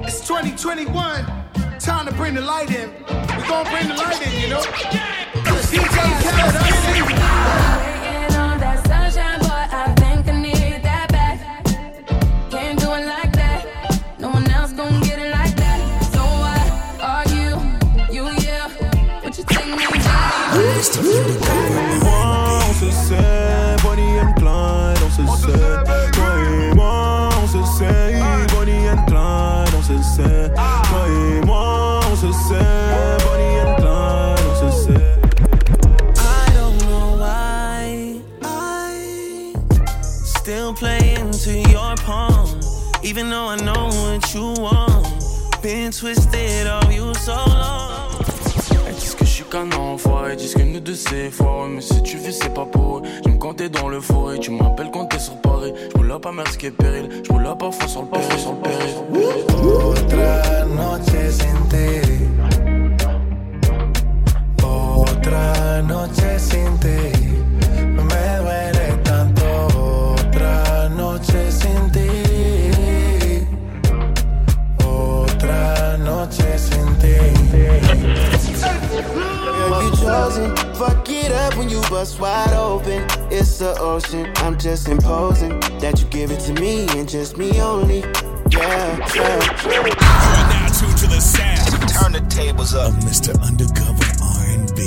It's 2021. Time to bring the light in. We're gonna bring the light in, you know? Cause DJ Khaled, I twisted of you so long. Elles disent que je suis qu'un enfoiré, disent que nous deux c'est foireux Mais si tu vis c'est pas pour eux, je me comptais dans le forêt. Tu m'appelles quand t'es sur Paris, je roule pas mer ce qui est péril. Je roule parfois sur le péril, sur le péril. Otra noche sin ti. Otra noche sin ti. You chosen. Fuck it up when you bust wide open. It's the ocean. I'm just imposing that you give it to me and just me only. Yeah, yeah. You are now tuned to the sound. Turn the tables up. Of Mr. Undercover R&B.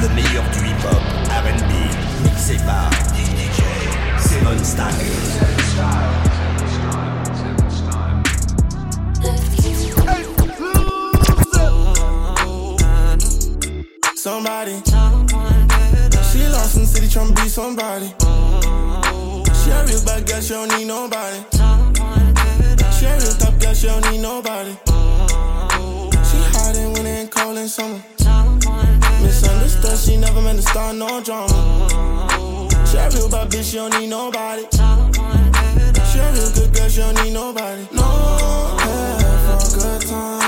Le meilleur du hip-hop, R&B, mixé par DJ Seven Style. Somebody. She lost in the city trying be somebody. She a real bad girl, she don't need nobody. She a real top girl, she don't need nobody. She hiding when it ain't cold in. Misunderstood, she never meant to start no drama. She a real bad bitch, she don't need nobody. She a real good girl, she don't need nobody. No, yeah, for a good time,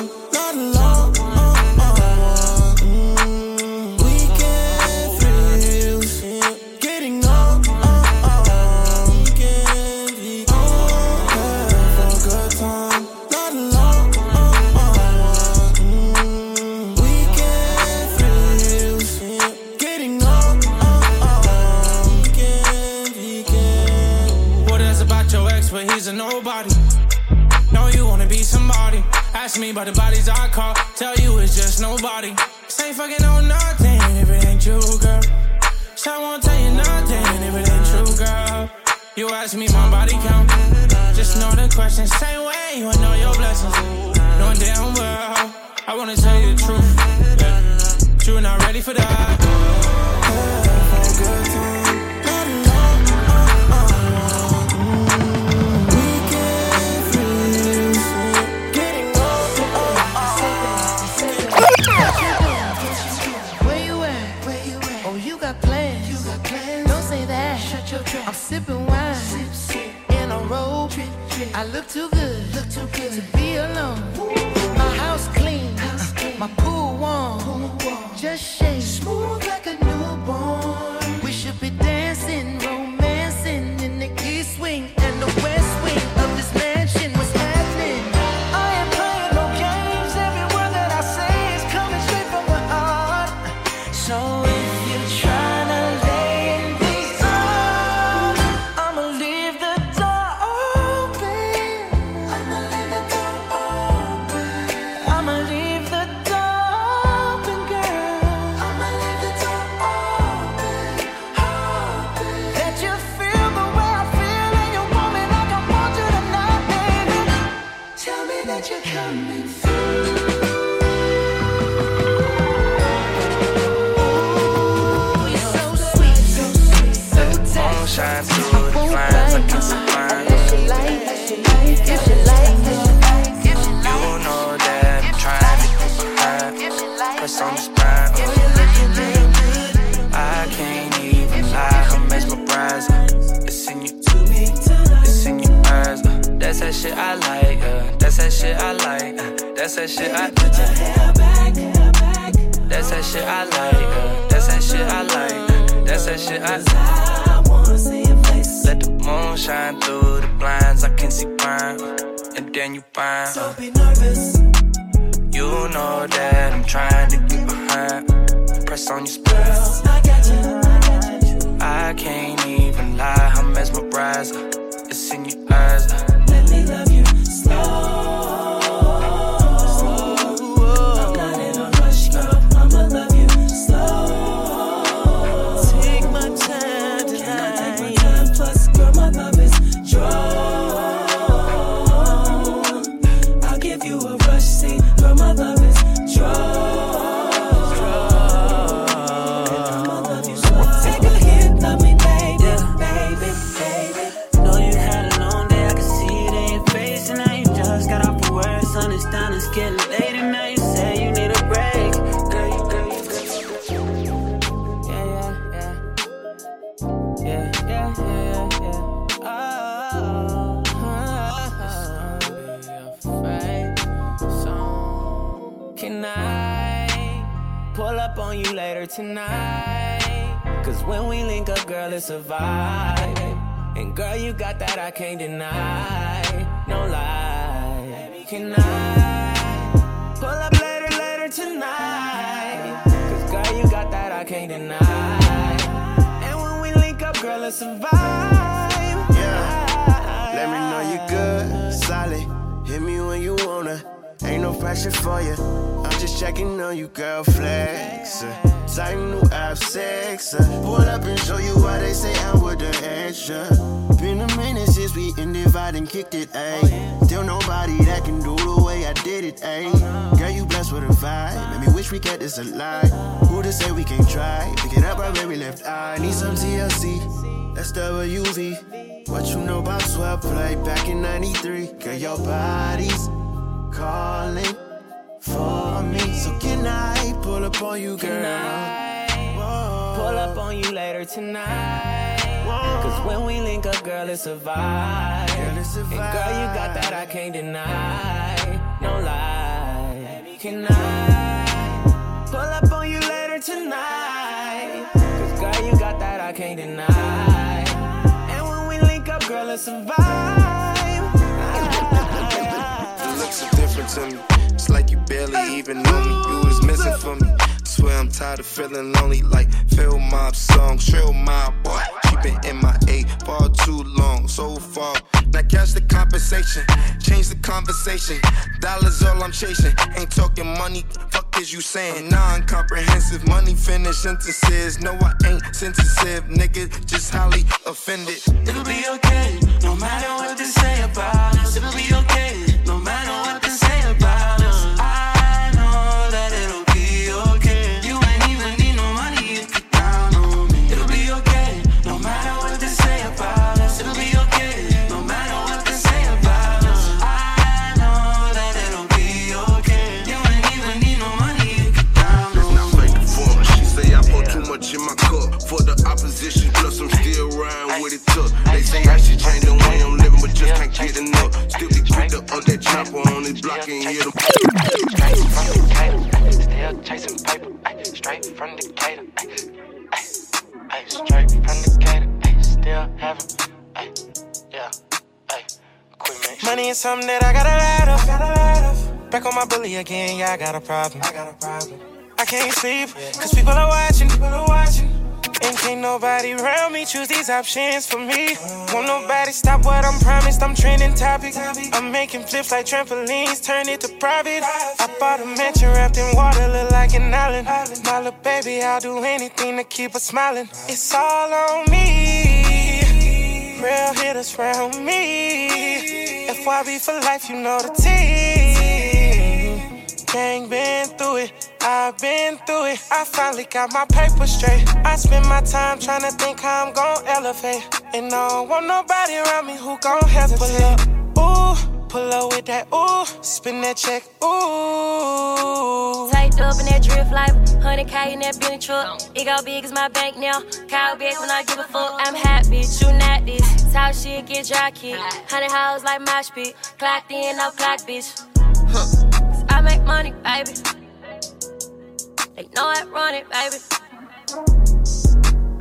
I Put your hair back, hair back. That's that shit I like. Uh, that's that shit I like. That's that shit I like. I wanna see your face. Let the moon shine through the blinds. I can see crime, and then you find. Don't be nervous. You know that I'm trying to get behind. Press on your spine. I got you. I got you. I can't even lie. I'm mesmerized. It's in your eyes. Tonight. Cause when we link up, girl, it's a vibe. And girl, you got that I can't deny. No lie. Can I pull up later, later tonight? Cause girl, you got that I can't deny. And when we link up, girl, it's a vibe. Yeah. Let me know you good, solid. Hit me when you wanna. Ain't no pressure for you. I'm just checking on you, girl, flex. Tight new app sex. Pull up and show you why they say I'm with the extra. Been a minute since we ended and kicked it, ayy. Still nobody that can do the way I did it, ayy. Girl, you blessed with a vibe. Make me wish we kept this alive. Who to say we can't try? Pick it up right where we left eye. Need some TLC. That's WV. What you know about 12 play back in 93? Girl, your body's calling for me. So can I pull up on you, girl? Pull up on you later tonight. Cause when we link up, girl, it's a vibe. Girl, it's a And girl, you got that I can't deny. No lie. Can I pull up on you later tonight? Cause girl, you got that I can't deny. And when we link up, girl, it's a vibe. Are different to me. It's like you barely even know me. You was missing for me. Swear I'm tired of feeling lonely. Like Phil Mob song, Trill my boy. She been in my eight far too long, so far. Now catch the compensation, change the conversation. Dollars all I'm chasing. Ain't talking money. Fuck is you saying? Non-comprehensive money finish sentences. No, I ain't sensitive, nigga. Just highly offended. It'll be okay, no matter what they say about ay, straight from Decatur, ay, still having, ay, yeah, ay, quit me. Money is something that I gotta let off. Gotta let off. Back on my bully again, yeah, I got a problem. I got a problem. I can't sleep, cause people are watching, people are watching. And can't nobody around me choose these options for me. Won't nobody stop what I'm promised. I'm trending topic. I'm making flips like trampolines, turn it to private. I bought a mansion wrapped in water, look like an island. My little baby, I'll do anything to keep her smiling. It's all on me. Real hitters round me. FYB for life, you know the team. Gang been through it, I've been through it. I finally got my paper straight. I spend my time trying to think how I'm gon' elevate. And I don't want nobody around me who gon' hesitate. Pull up, ooh, pull up with that ooh, spin that check, ooh. Tied up in that drift life, 100k in that Bentley truck. It got big as my bank now. Cow big when I give a fuck. I'm happy, shooting at this. Talk shit, get dry kick. Hundred hoes like my pit. Clocked in, no clock, bitch. Cause I make money, baby. They know I run it, baby.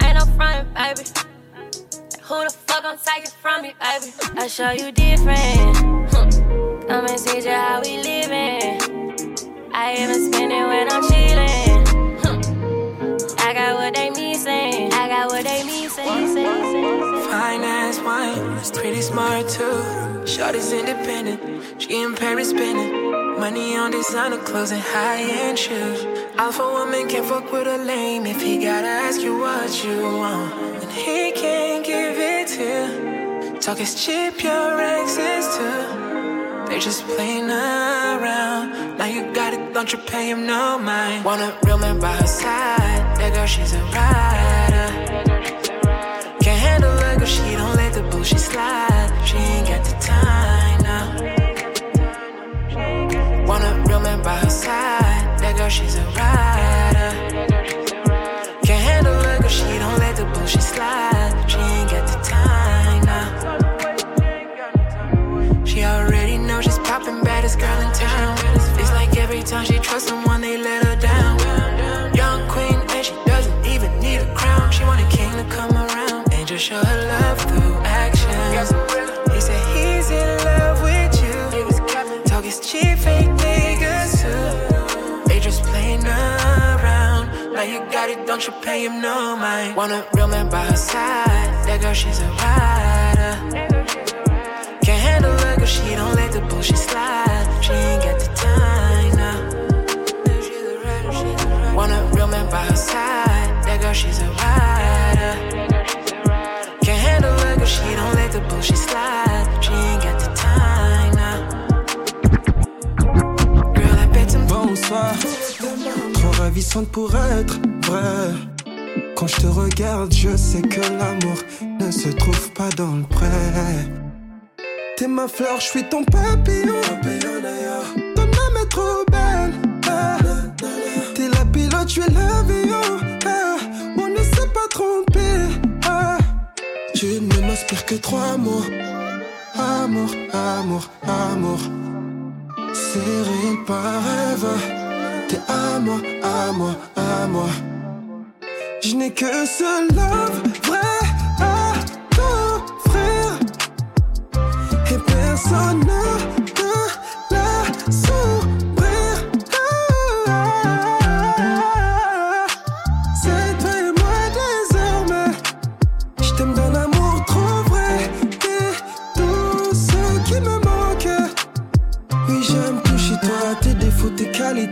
Ain't no front, baby. Who the fuck gon' take it from me, baby? I show you different. Come and see just how we living. I even spend it when I'm chillin'. I got what they missing. I got what they missing. Fine ass pretty smart too. Shorty's independent, she in Paris spending. Money on designer clothes and high end shoes. Alpha woman can't fuck with a lame if he gotta ask you what you want. And he can't give it to you. Talk is cheap, your ex is too. They just playing around. Now you got it, don't you pay him no mind. Want a real man by her side. That girl, she's a rider. Can't handle girl, she don't let the bullshit slide. She ain't got the time now. Want a real man by her side. That girl, she's a rider. Can't handle her, girl, she don't let the bullshit slide. She ain't got the time now. She already knows she's popping baddest girl in town. It's like every time she trusts someone, they let her down. Young queen, and she doesn't even need a crown. She want a king to come around just show her love through action. He said he's in love with you. Talk is cheap, fake niggas too. They just playing around. Now you got it, don't you pay him no mind. Want a real man by her side. That girl, she's a rider. Can't handle her, cause she don't let the bullshit slide. She ain't got the time now. Want a real man by her side. That girl, she's a rider. Cause she don't let the bullshit slide. She ain't got the time now. Girl, Bonsoir, trop ravissante pour être vrai. Quand je te regarde, je sais que l'amour ne se trouve pas dans le prêt. T'es ma fleur, je suis ton papillon. Ton âme est trop belle. T'es la pilote, je suis l'avion. On ne s'est pas trompé. Tu ne m'inspires que trois mots. Amour, amour, amour. C'est réel par rêve. T'es à moi, à moi, à moi. Je n'ai que ce love vrai à t'offrir. Et personne ne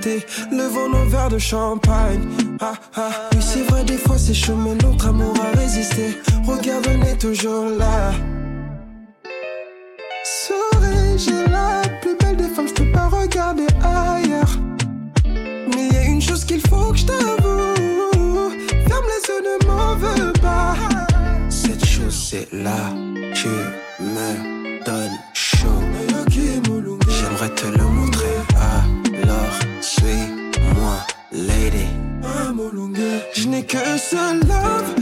qualités. Levons nos verres de champagne. Ah ah, oui, c'est vrai, des fois c'est chaud, mais notre amour a résisté. Regarde, on est toujours là. Souris, j'ai la plus belle des femmes, je peux pas regarder ailleurs. Mais y a une chose qu'il faut que je t'avoue. Ferme les yeux, ne m'en veux pas. Cette chose, c'est là, tu me N'ai que ce love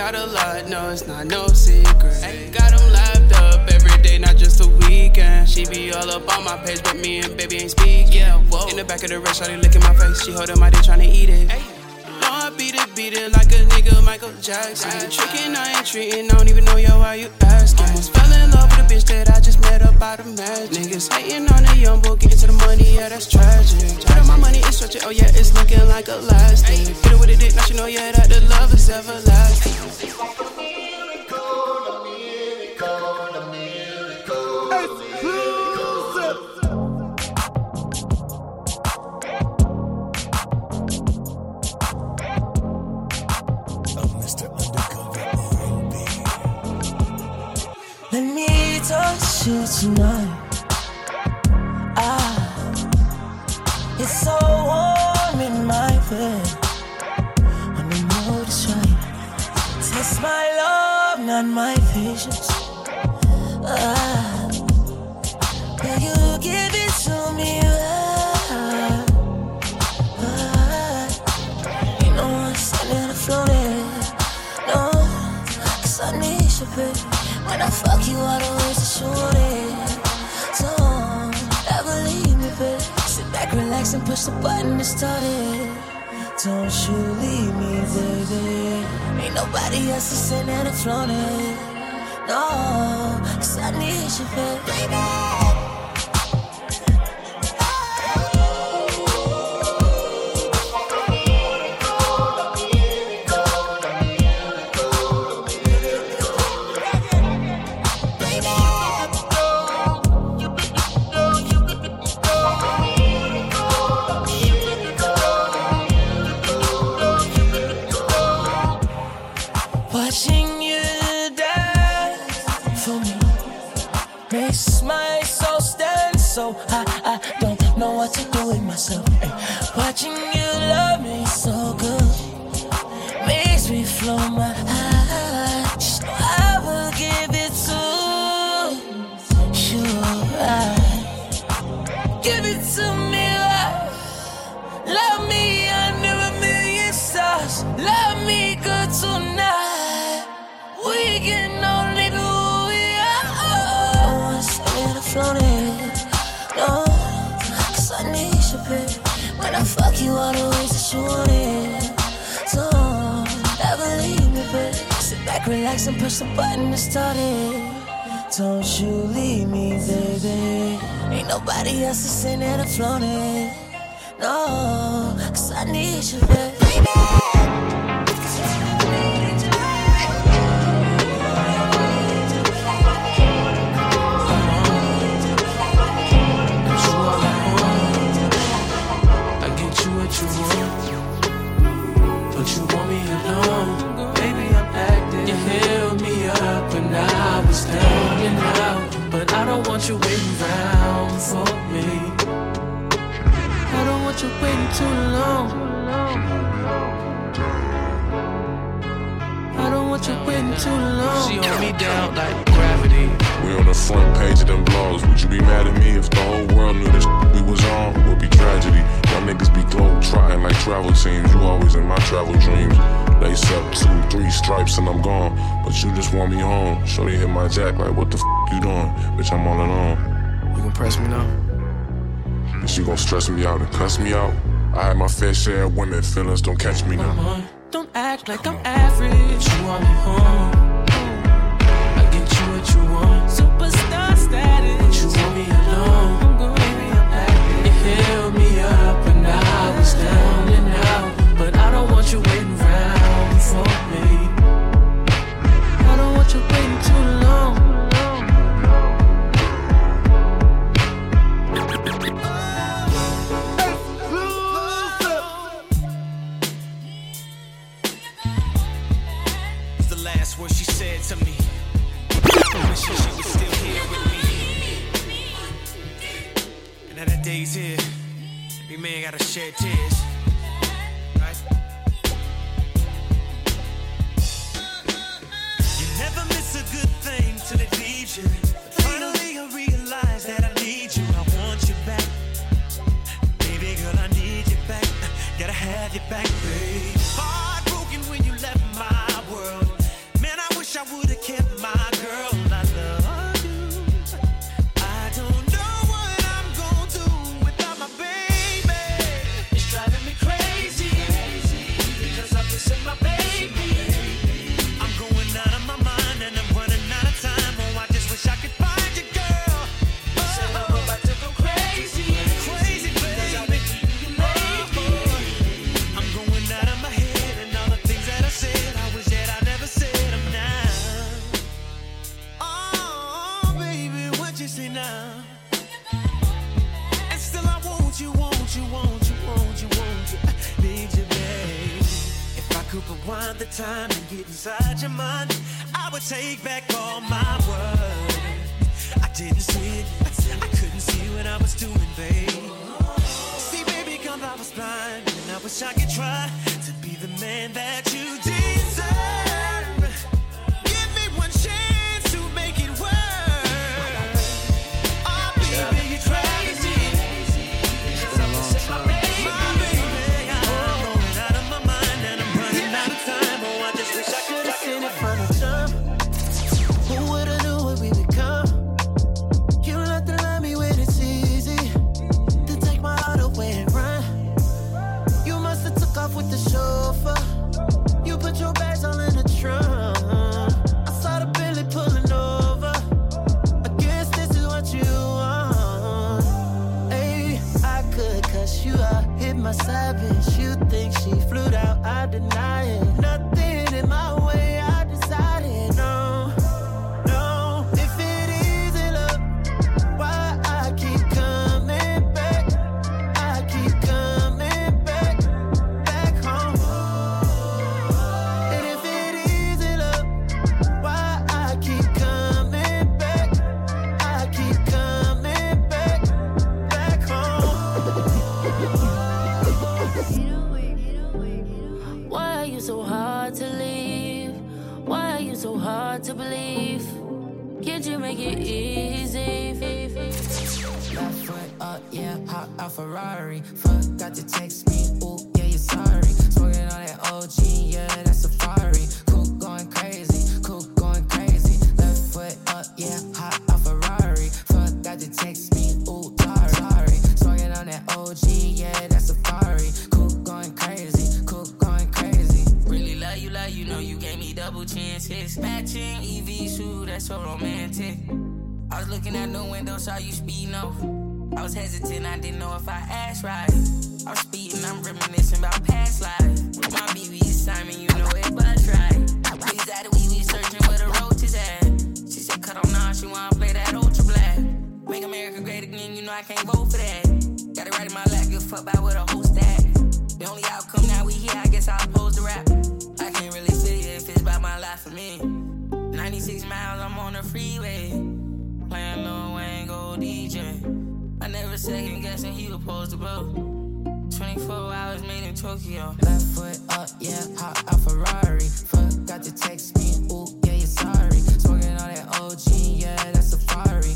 got a lot, no, it's not no secret. Got them lapped up every day, not just the weekend. She be all up on my page, but me and baby ain't speak. Yeah, whoa. In the back of the race, shawty licking my face. She holding my dick, tryna eat it. I beat it, beat it like a nigga Michael Jackson. You tricking, I ain't treating, I don't even know yo why you asking. Almost fell in love with a bitch that I just met up out of magic. Niggas hating on a young boy, getting to the money, yeah, that's tragic. Try my money is stretching, oh yeah, it's looking like elastic. Hit it with a dick, now she know, yeah, that the love is everlasting. Touch you tonight. Ah, it's so warm in my bed. I know it's right. Test my love, not my patience. Ah, will you give it to me? Ah, ah. You know I'm standing floating. No, cause I need you, baby. When I fuck you, I don't a shoot it. So, ever leave me, baby. Sit back, relax, and push the button to start it. Don't you leave me, baby. Ain't nobody else to send and float it. No, cause I need you, baby. Watching you love me so good makes me flow my heart. Just know I will give it to you. Right. Give it to me, right. Love me under a million stars. Love me good tonight. We can only who we are. No one's here you, all the ways that you want it. So, never leave me. Sit back, relax, and push the button to start it. Don't you leave me, baby. Ain't nobody else to send it or float it. No, cause I need you, baby. Alone. Baby, I'm acting. You held me up when I was down and out, but I don't want you waiting around for me. I don't want you waiting too long. I don't want you waiting too long. She hold me down like gravity. We on the front page of them blogs. Would you be mad at me if the whole world knew this we was on? Would be tragedy. Y'all niggas be globe trotting like travel teams. You always in my travel dreams. Lace up two, three stripes and I'm gone. But you just want me home. Shorty hit my jack like what the f you doing? Bitch, I'm all alone. You gon' press me now? Bitch, you gon' stress me out and cuss me out. I had my fair share of women, feelings don't catch me now. Don't act like I'm average. You want me home. Want you waiting around for me. I don't want you waiting too long. It's the last word she said to me. I wish she was still here with me. And now that day's here, every man gotta shed tears. Back. forgot to text me. Ooh, sorry. sorry. Swinging on that OG, yeah, that's Safari. Cook going crazy, cook going crazy. Really love you, love you, know you gave me double chances. Matching EV shoe, that's so romantic. I was looking out the window, saw you speeding off. I was hesitant, I didn't know if I asked right. I'm speeding, I'm reminiscing about past life. My BB is Simon, you know it, but right. We was at we, be searching where the roach is at. She said, cut on now, she wanna play that ultra. Make America great again, you know I can't vote for that. Got it right in my lap, give a fuck about what a host at. The only outcome now we here, I guess I'll pose the rap. I can't really see if it's about my life for me. 96 miles, I'm on the freeway. Playing Lil Wayne, go DJ. I never second guessing he was pose the blow. 24 hours made in Tokyo. Left foot up, yeah, hop out Ferrari. Forgot to text me, ooh, yeah, you're sorry. Smoking on that OG, yeah, that's Safari.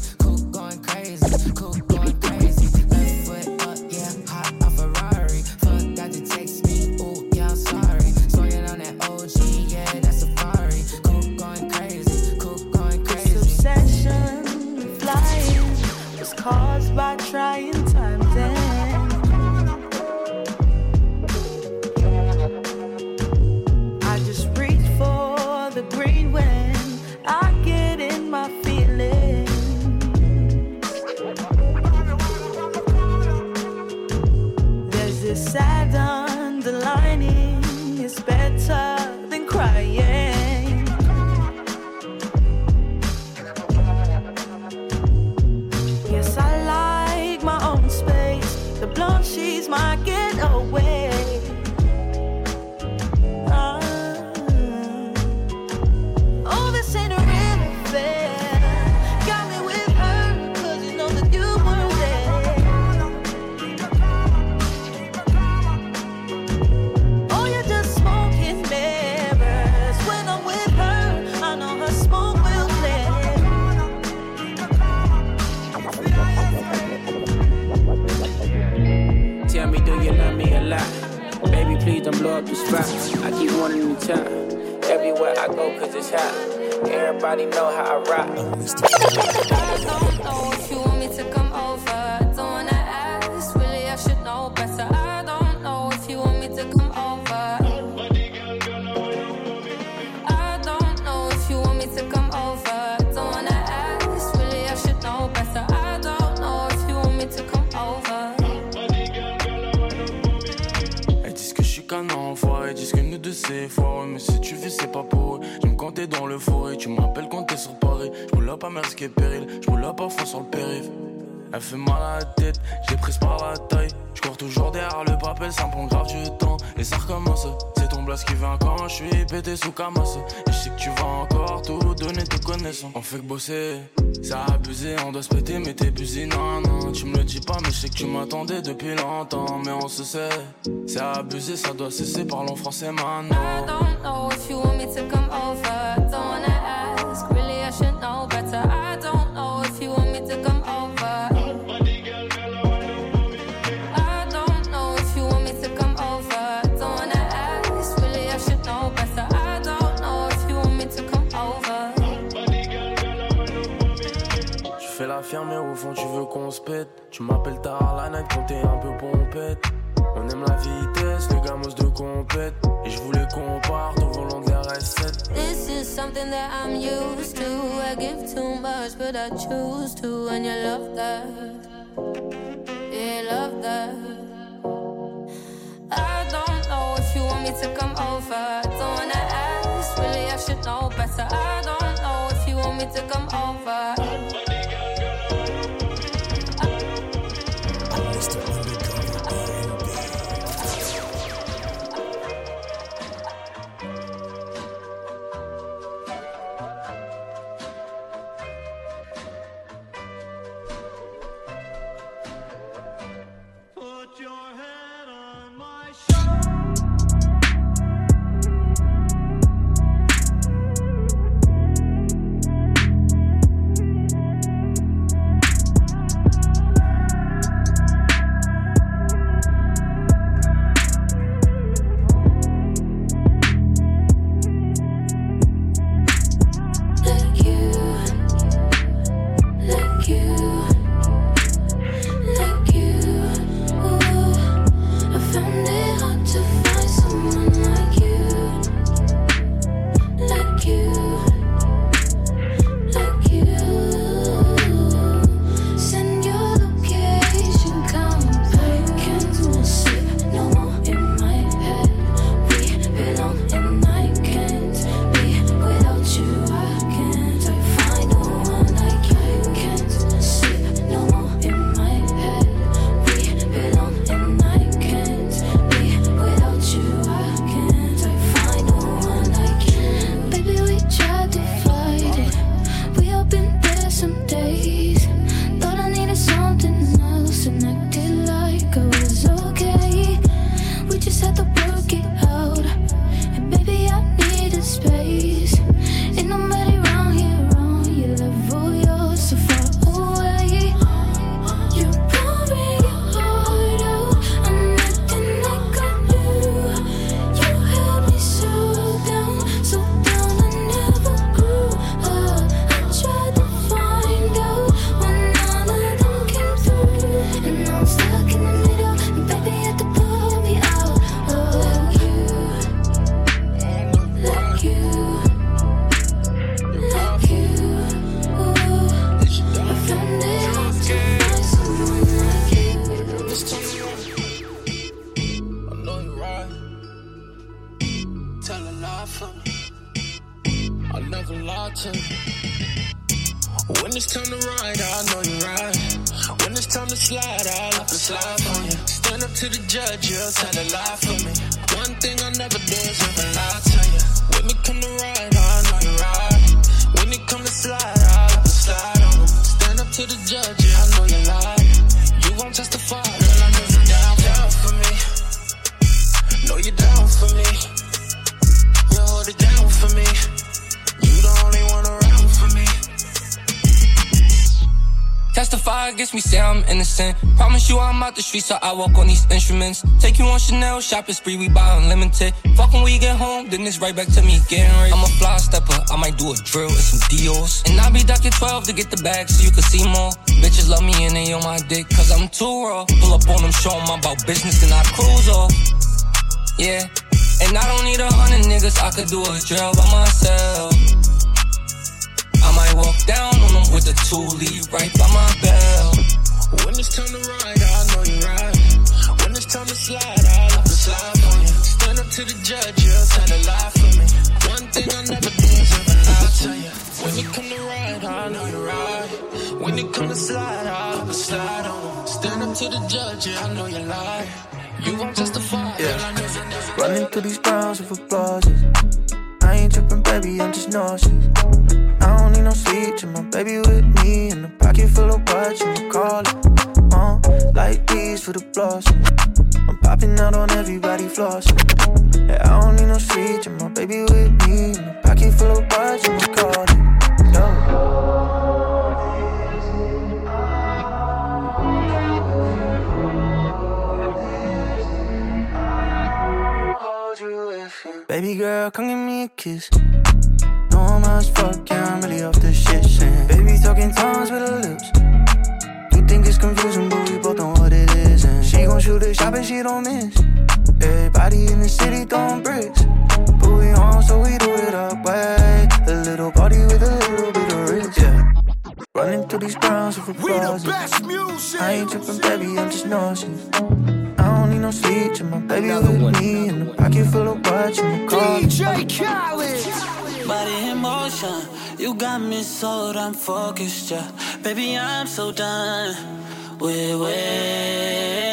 up the spot. I keep running in the time. Everywhere I go, cause it's hot. Everybody know how I rock. Oh, Mersk péril. J'roule up à fond sur le périph'. Elle fait mal à la tête, j'ai prise par la taille. J'cours toujours derrière le papel, ça me prend grave du temps. Et ça recommence, c'est ton blast qui vient quand je suis pété sous Camas. Et je sais que tu vas encore tout donner, te connaissant. On fait que bosser, ça a abusé, on doit se péter, mais t'es busy, non, non. Tu me le dis pas, mais je sais que tu m'attendais depuis longtemps. Mais on se sait, c'est abusé, ça doit cesser, parlons français maintenant. I don't know if you want me to come over. Tu m'appelles tard la night quand t'es un peu pompette On aime la vitesse, les gamos de compète Et je voulais qu'on parte au volant de la RS7 This is something that I'm used to. I give too much, but I choose to. And you love that. Yeah, love that. I don't know if you want me to come over. Don't wanna ask, really, I should know better. I don't know if you want me to come over. You I'm out the street, so I walk on these instruments. Take you on Chanel, shopping spree, we buy unlimited. Fuck when we get home, then it's right back to me getting rich. I'm a fly stepper, I might do a drill and some deals. And I be ducking 12 to get the bag so you can see more. Bitches love me and they on my dick, cause I'm too raw. Pull up on them, show 'em about business, then I cruise off. Yeah. And I don't need a hundred niggas, I could do a drill by myself. I might walk down on them with a two right by my bell. When it's time to ride, I know time to slide, I'll up and slide for you. Stand up to the judge, you'll tell a lie for me. One thing I never do is ever lie to you. When you come to ride, I know you ride. When you come to slide, I'll up and slide on you. Stand up to the judge, yeah, I know you lie. You won't justify, yeah. Running through these rounds of applause. I ain't tripping, baby, I'm just nauseous. I don't need no sleep, to my baby with me in the pocket full of what you call it. Uh, like these for the blossoms. I'm popping out on everybody flossing. Yeah, I don't need no sleep, to my baby with me in the pocket full of what you call Baby girl, come give me a kiss. No I'm as fuck, yeah, I'm really off the shit. Saying, baby talking tongues with her lips. You think it's confusing, but we both know what it is. And she gon' shoot a shot, and she don't miss. Everybody in the city throwing bricks. But we on, so we do it up way. A little party with a little bit of risk. Yeah. Running through these grounds with applause. I ain't tripping, baby, I'm just nauseous. I don't need no sleep to my baby with me in the pocket full of what you call DJ Khaled. Body in motion, you got me so damn focused, yeah. Baby, I'm so done with waiting.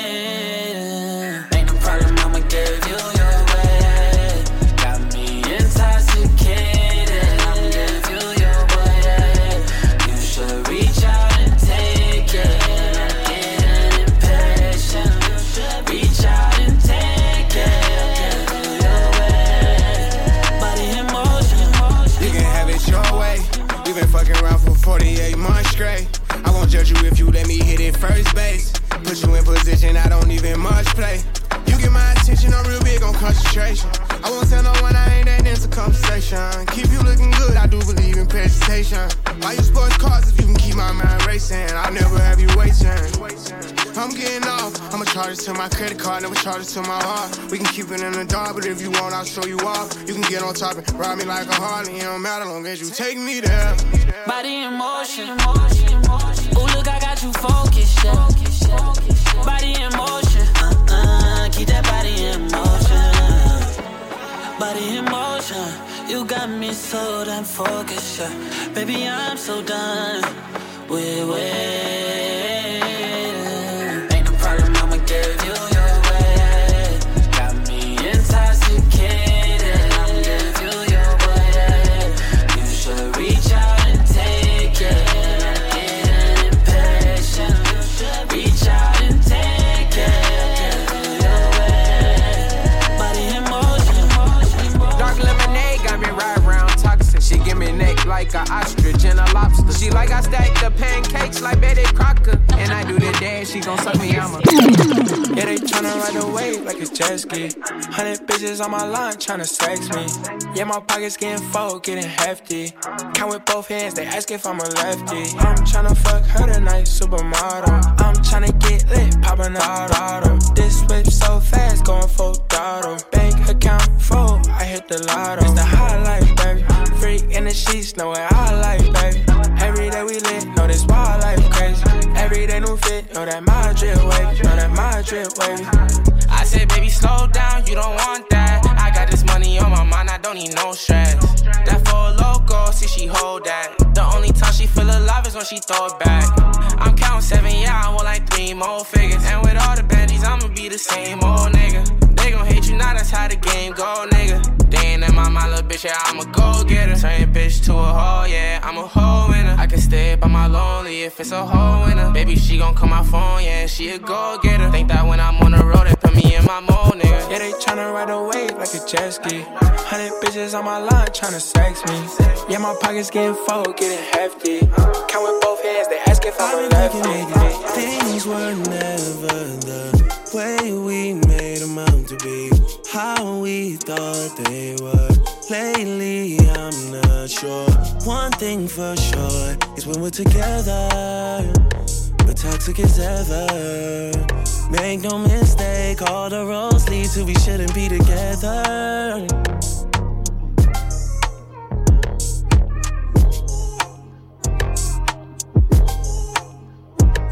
48 months straight. I won't judge you if you let me hit it first base. Put you in position, I don't even much play. You get my attention, I'm real big on concentration. I won't tell no one I ain't that into conversation. Keep you looking good, I do believe in presentation. Why you sports cars if you can keep my mind racing? I'll never have you waiting. I'm getting off. I'ma charge it to my credit card, never charge it to my heart. We can keep it in the dark, but if you want, I'll show you off. You can get on top and ride me like a Harley. It don't matter long as you take me there. Body in motion. Ooh, look, I got you focused, yeah. Body in motion. Uh-uh, keep that body in motion. Body in motion. You got me so damn focused, yeah. Baby, I'm so done with waiting. Like a ostrich and a lobster. She like I stack the pancakes like Betty Crocker. And I do the dance, she gon' suck me, I'm a. Yeah, they tryna ride the wave like a jet ski. Hundred bitches on my line tryna sex me. Yeah, my pockets getting full, getting hefty. Count with both hands, they ask if I'm a lefty. I'm tryna fuck her tonight, supermodel. I'm tryna get lit, poppin' auto. This whip so fast, going full throttle. Bank account full, I hit the lotto. It's the highlight, in the sheets, know what I like, baby. Every day we lit, know this wild life crazy. Every day new fit, know that my drip wavy, know that my drip wavy. I said, baby, slow down, you don't want that. Money on my mind, I don't need no stress. That for a loco, see she hold that. The only time she feel alive is when she throw it back. I'm counting seven, yeah, I want like three more figures. And with all the bandies, I'ma be the same old nigga. They gon' hate you now, that's how the game go, nigga. They ain't in my mind, little bitch, yeah, I'm a go getter. Turn bitch to a hoe, yeah, I'm a hoe winner. I can stay by my lonely if it's a hoe winner. Baby, she gon' call my phone, yeah, she a go getter. Think that when I'm on the road, they put me in my mode, nigga. Yeah, they tryna ride a wave like a jet ski. Hundred bitches on my line tryna sex me. Yeah, my pockets getting full, getting hefty. Count with both hands, they ask if I'm a lefty. Things were never the way we made them out to be. How we thought they were. Lately, I'm not sure. One thing for sure is when we're together, we're toxic as ever. Make no mistake, all the roads lead to we shouldn't be together.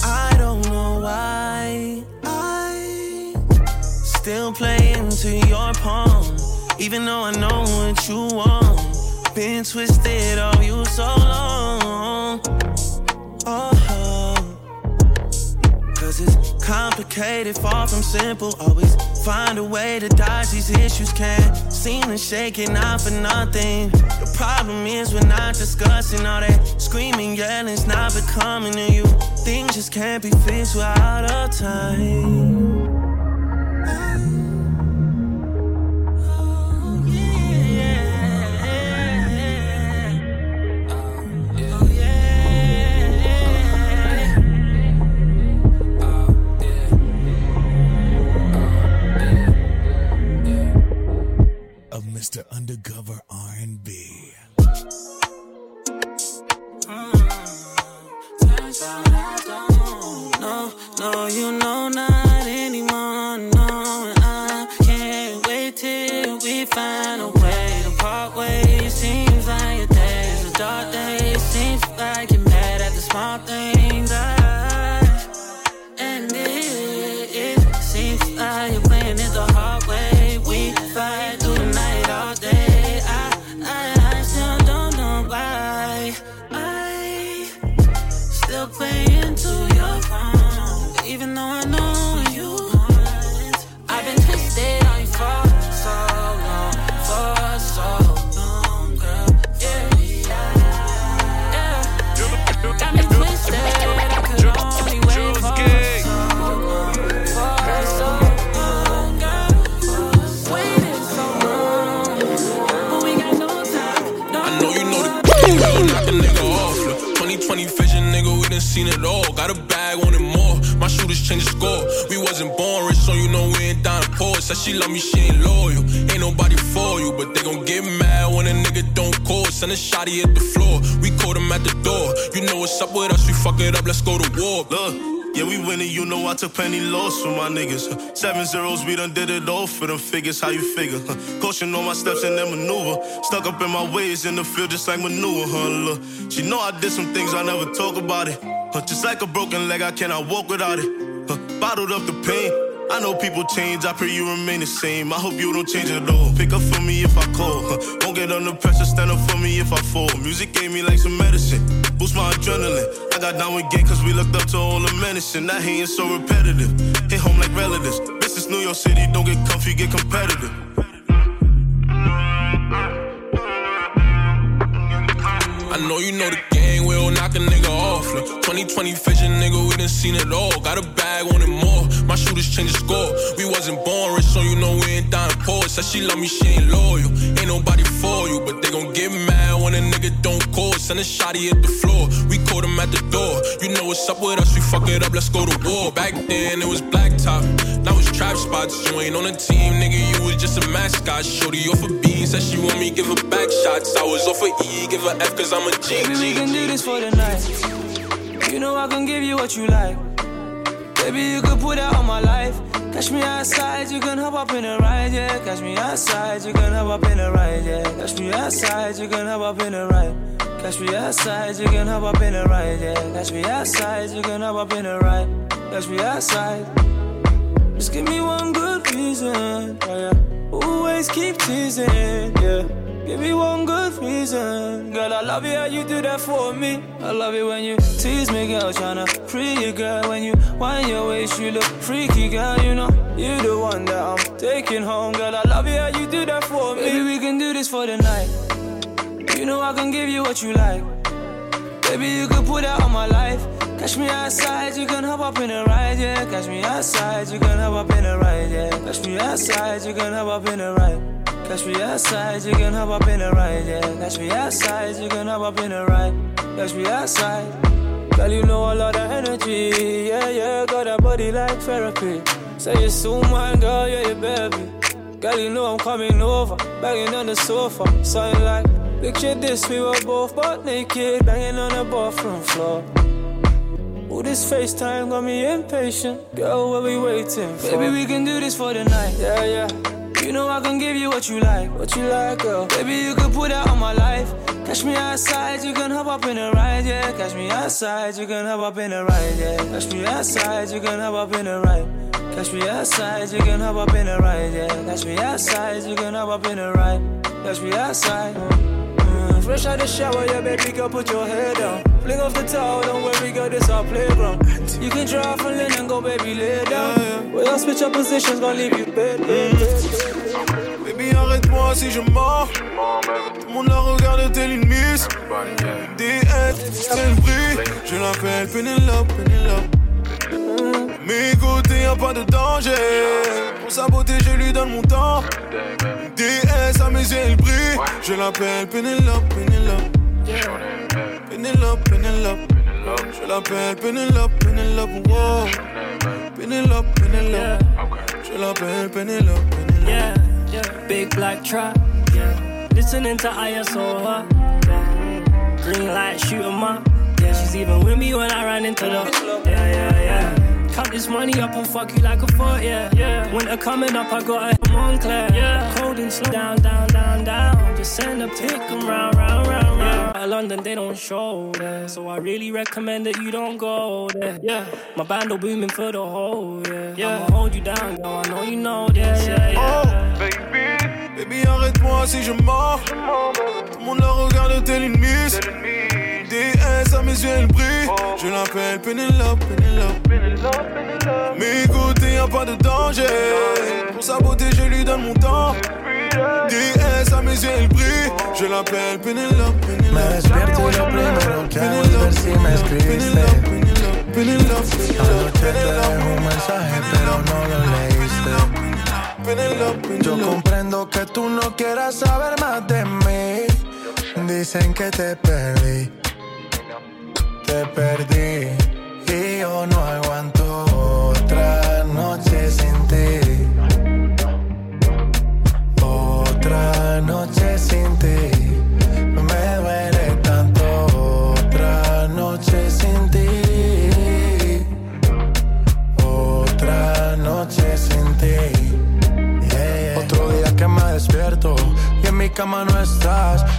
I don't know why I still play into your palm, even though I know what you want. Been twisted of you so complicated, far from simple. Always find a way to dodge these issues. Can't seem to shake it out for nothing. The problem is we're not discussing all that screaming, yelling's not becoming to you. Things just can't be fixed without a time. Mr. Undercover R&B. No, no, you know not anymore. No, I can't wait till we find a way to part ways. Seems like your days are dark days. Seems like you're mad at the small things. Seen it all. Got a bag, wanted more. My shooters change the score. We wasn't born rich, so you know we ain't dying poor. Said she love me, she ain't loyal. Ain't nobody for you, but they gon' get mad when a nigga don't call. Send a shotty at the floor. We caught him at the door. You know what's up with us, we fuck it up, let's go to war. Look. Yeah, we winning, you know I took plenty loss for my niggas. Seven zeros, we done did it all for them figures, how you figure? Caution on my steps and then maneuver. Stuck up in my ways in the field just like manure, huh? Look, she know I did some things, I never talk about it. Just like a broken leg, I cannot walk without it. Bottled up the pain. I know people change, I pray you remain the same. I hope you don't change at all. Pick up for me if I call. Won't get under pressure, stand up for me if I fall. Music gave me like some medicine, boost my adrenaline. I got down with gang cause we looked up to all the menacing. That hating so repetitive. Hit home like relatives. This is New York City, don't get comfy, get competitive. I know you know the game, we'll knock a nigga off. Look, 2020 vision, nigga, we done seen it all. Got a bag, wanted more. My shooters change the score. We wasn't born rich, so you know we ain't dying poor. Said she love me, she ain't loyal. Ain't nobody for you, but they gon' get mad when a nigga don't call. Send a shotty at the floor. We caught him at the door. You know what's up with us, we fuck it up, let's go to war. Back then it was blacktop, now it's trap spots. You ain't on the team, nigga, you was just a mascot. Shorty off a B, said she want me, give her back shots. I was off a E, give her F, cause I'm a G. Baby, we can do this for the night. You know I can give you what you like. Baby, you could put that on my life. Catch me outside, you can hop up in a ride, yeah. Catch me outside, you can hop up in a ride, yeah. Catch me outside, you can hop up in a ride. Catch me outside, you can hop up in a ride, yeah. Catch me outside, you can hop up in a ride. Catch me outside. Just give me one good reason, yeah. yeah. Always keep teasing, yeah. Give me one good reason. Girl, I love it how you do that for me. I love it when you tease me, girl. Tryna free you, girl. When you wind your waist, you look freaky, girl. You know, you the one that I'm taking home, girl. I love it how you do that for me. Baby, we can do this for the night. You know I can give you what you like. Baby, you can put that on my life. Catch me outside, you can hop up in a ride, yeah. Catch me outside, you can hop up in a ride, yeah. Catch me outside, you can hop up in a ride. Catch me outside, you can hop up in a ride, yeah. Catch me outside, you can hop up in a ride. Catch me outside. Girl, you know I love that energy, yeah, yeah. Got a body like therapy. Say you're so mine, girl, yeah, you baby. Girl, you know I'm coming over, banging on the sofa. Something like, picture this, we were both butt naked, banging on the bathroom floor. Ooh, this FaceTime got me impatient. Girl, what we waiting for? Baby, we can do this for the night. Yeah, yeah. You know I can give you what you like, what you like, girl. Baby, you can put that on my life. Catch me outside, you can hop up in a ride, yeah. Catch me outside, you can hop up in a ride, yeah. Catch me outside, you can hop up in a ride. Catch me outside, you can hop up in a ride, yeah. Catch me outside, you can hop up in a ride. Catch me outside. Mm, fresh out the shower, yeah, baby, girl, put your head down. Fling off the towel, don't worry, girl, this our playground. You can try from lean and go, baby, lay down. Well, I'll switch up positions, gonna leave you bed, bed. Baby, arrête-moi si je mens. Tout le monde la regarde tel une miss. DS, c'est le prix. Je l'appelle Penelope, Penelope. Mes côtés, y'a pas de danger. Pour sa beauté, je lui donne mon temps. DS, à mes yeux, elle brille. Je l'appelle Penelope, Penelope. Penelope, Penelope. Je l'appelle Penelope, Penelope. Wow. Penelope, Penelope. Je l'appelle Penelope, Penelope. Yeah, yeah. Big black trap. Yeah. Listening to ISO. Huh? Yeah. Green light, shoot 'em up. Yeah. She's even with me when I ran into the. Yeah, yeah, yeah. Count this money up and fuck you like a foot, yeah. yeah. Winter coming up, I got a Moncler. Yeah. Cold and slow down, down, down, down. Just send a pick 'em round, round, round, round. At London, they don't show there. So I really recommend that you don't go there. Yeah. My band will booming for the whole, yeah. yeah. I'ma hold you down, girl. I know you know this, yeah, yeah. Oh, baby. Baby, arrête-moi si je mens. Tout le monde la regarde tel une miss. DS, à mes yeux, elle brille. Je l'appelle Penelope, Penelope. Mes côtés, y'a pas de danger. Pour sa beauté, je lui donne mon temps. DS, à mes yeux, elle brille. Je l'appelle Penelope, Penelope. Me despierto y lo primero que hago es ver si me escribiste. Anoche te dejé un mensaje, pero no lo leíste. Yo comprendo que tú no quieras saber más de mí. Dicen que te perdí, te perdí. Y yo no aguanto otra noche sin ti. Otra noche sin ti. Me duele tanto otra noche sin ti. Otra noche sin ti. Otro día que me despierto y en mi cama no estás.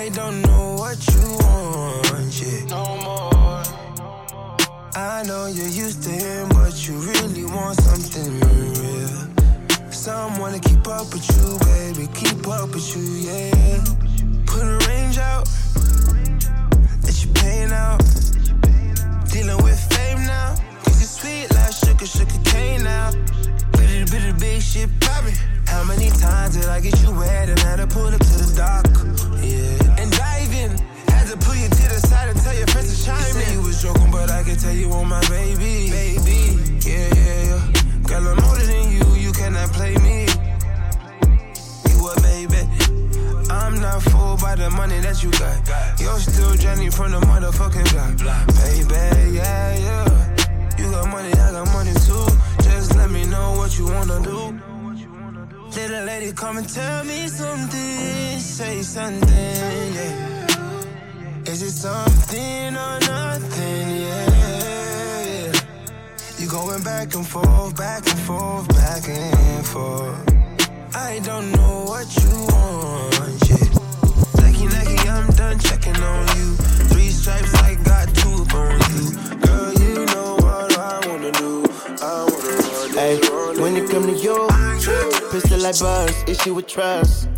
I don't know what you want, yeah. No more. I know you're used to him, but you really want something real. Someone to keep up with you, baby, keep up with you, yeah. Put a range out, let you pain out. Dealing with fame now, cause it's sweet like sugar, sugar cane now. Bitty, bitty, big shit poppin'. How many times did I get you wet and had to pull up to the dock? Yeah. And dive in. Had to pull you to the side and tell your friends to chime you in. You was joking, but I can tell you on my baby. Baby. Yeah, yeah, yeah. Girl, I'm older than you. You cannot play me. You a baby. I'm not fooled by the money that you got. You're still Johnny from the motherfucking block. Baby, yeah, yeah. You got money, I got money too. Little come and tell me something. Say something, yeah. Is it something or nothing, yeah? You going back and forth, back and forth, back and forth. I don't know what you want, yeah. Lucky, lucky, I'm done checking on you. Three stripes, I got two on you. Girl, you know what I wanna do. I wanna run. Hey, when it come to you. Pistol like buzz, issue with trust.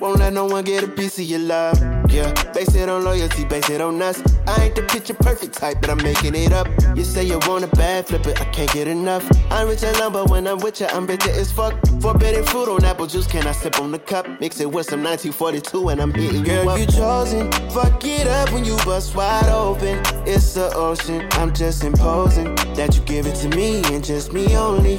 Won't let no one get a piece of your love. Yeah, base it on loyalty, base it on us. I ain't the picture perfect type, but I'm making it up. You say you want a bad flip it, I can't get enough. I'm rich and lumber when I'm with you, I'm bitter as fuck. Forbidden fruit on apple juice, can I sip on the cup? Mix it with some 1942 and I'm hitting Girl, you up. you chosen. Fuck it up when you bust wide open. It's the ocean. I'm just imposing that you give it to me and just me only.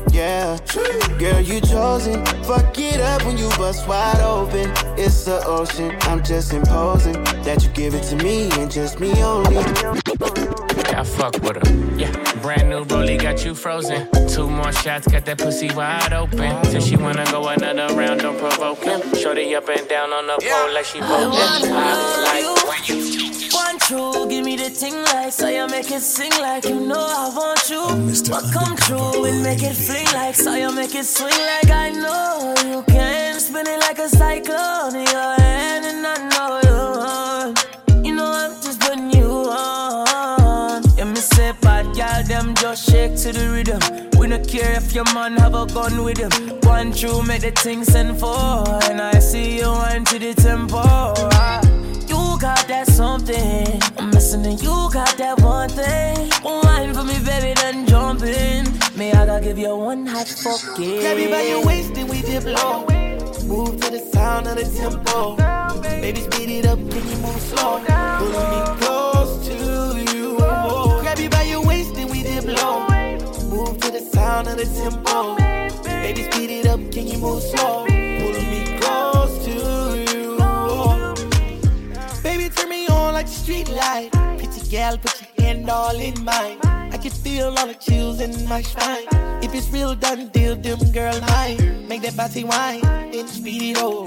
Yeah, girl, you chosen. Fuck it up when you bust wide open. It's the ocean. I'm just imposing that you give it to me and just me only. Yeah, I fuck with her. Yeah, brand new rollie got you frozen. Two more shots, got that pussy wide open. Said she wanna go another round, don't provoke him. Shorty up and down on the pole like she voting. I like when you One true, give me the thing like so you make it sing like you know I want you. But come true and make it fling like so you make it swing like I know you can. Spin it like a cyclone in your hand and I know you. You know I'm just putting you on. Yeah, me say bad girl, them just shake to the rhythm. We don't care if your man have a gun with him. One true, make the thing send for. And and you got that one thing. Wine for me, baby, then jump in. Me, I gotta give you one hot fucking. Grab me by your waist and we dip low. Move to the sound of the tempo. Baby, speed it up, can you move slow? Pulling me close to you. Grab you by your waist and we dip low. Move to the sound of the tempo. Baby, speed it up, can you move slow? Pulling me close to you. Baby, turn me on like the street light. Gal, put your hand all in mine. I can feel all the chills in my spine. If it's real, done deal, them girl mine. Make that body wine, then speed it up.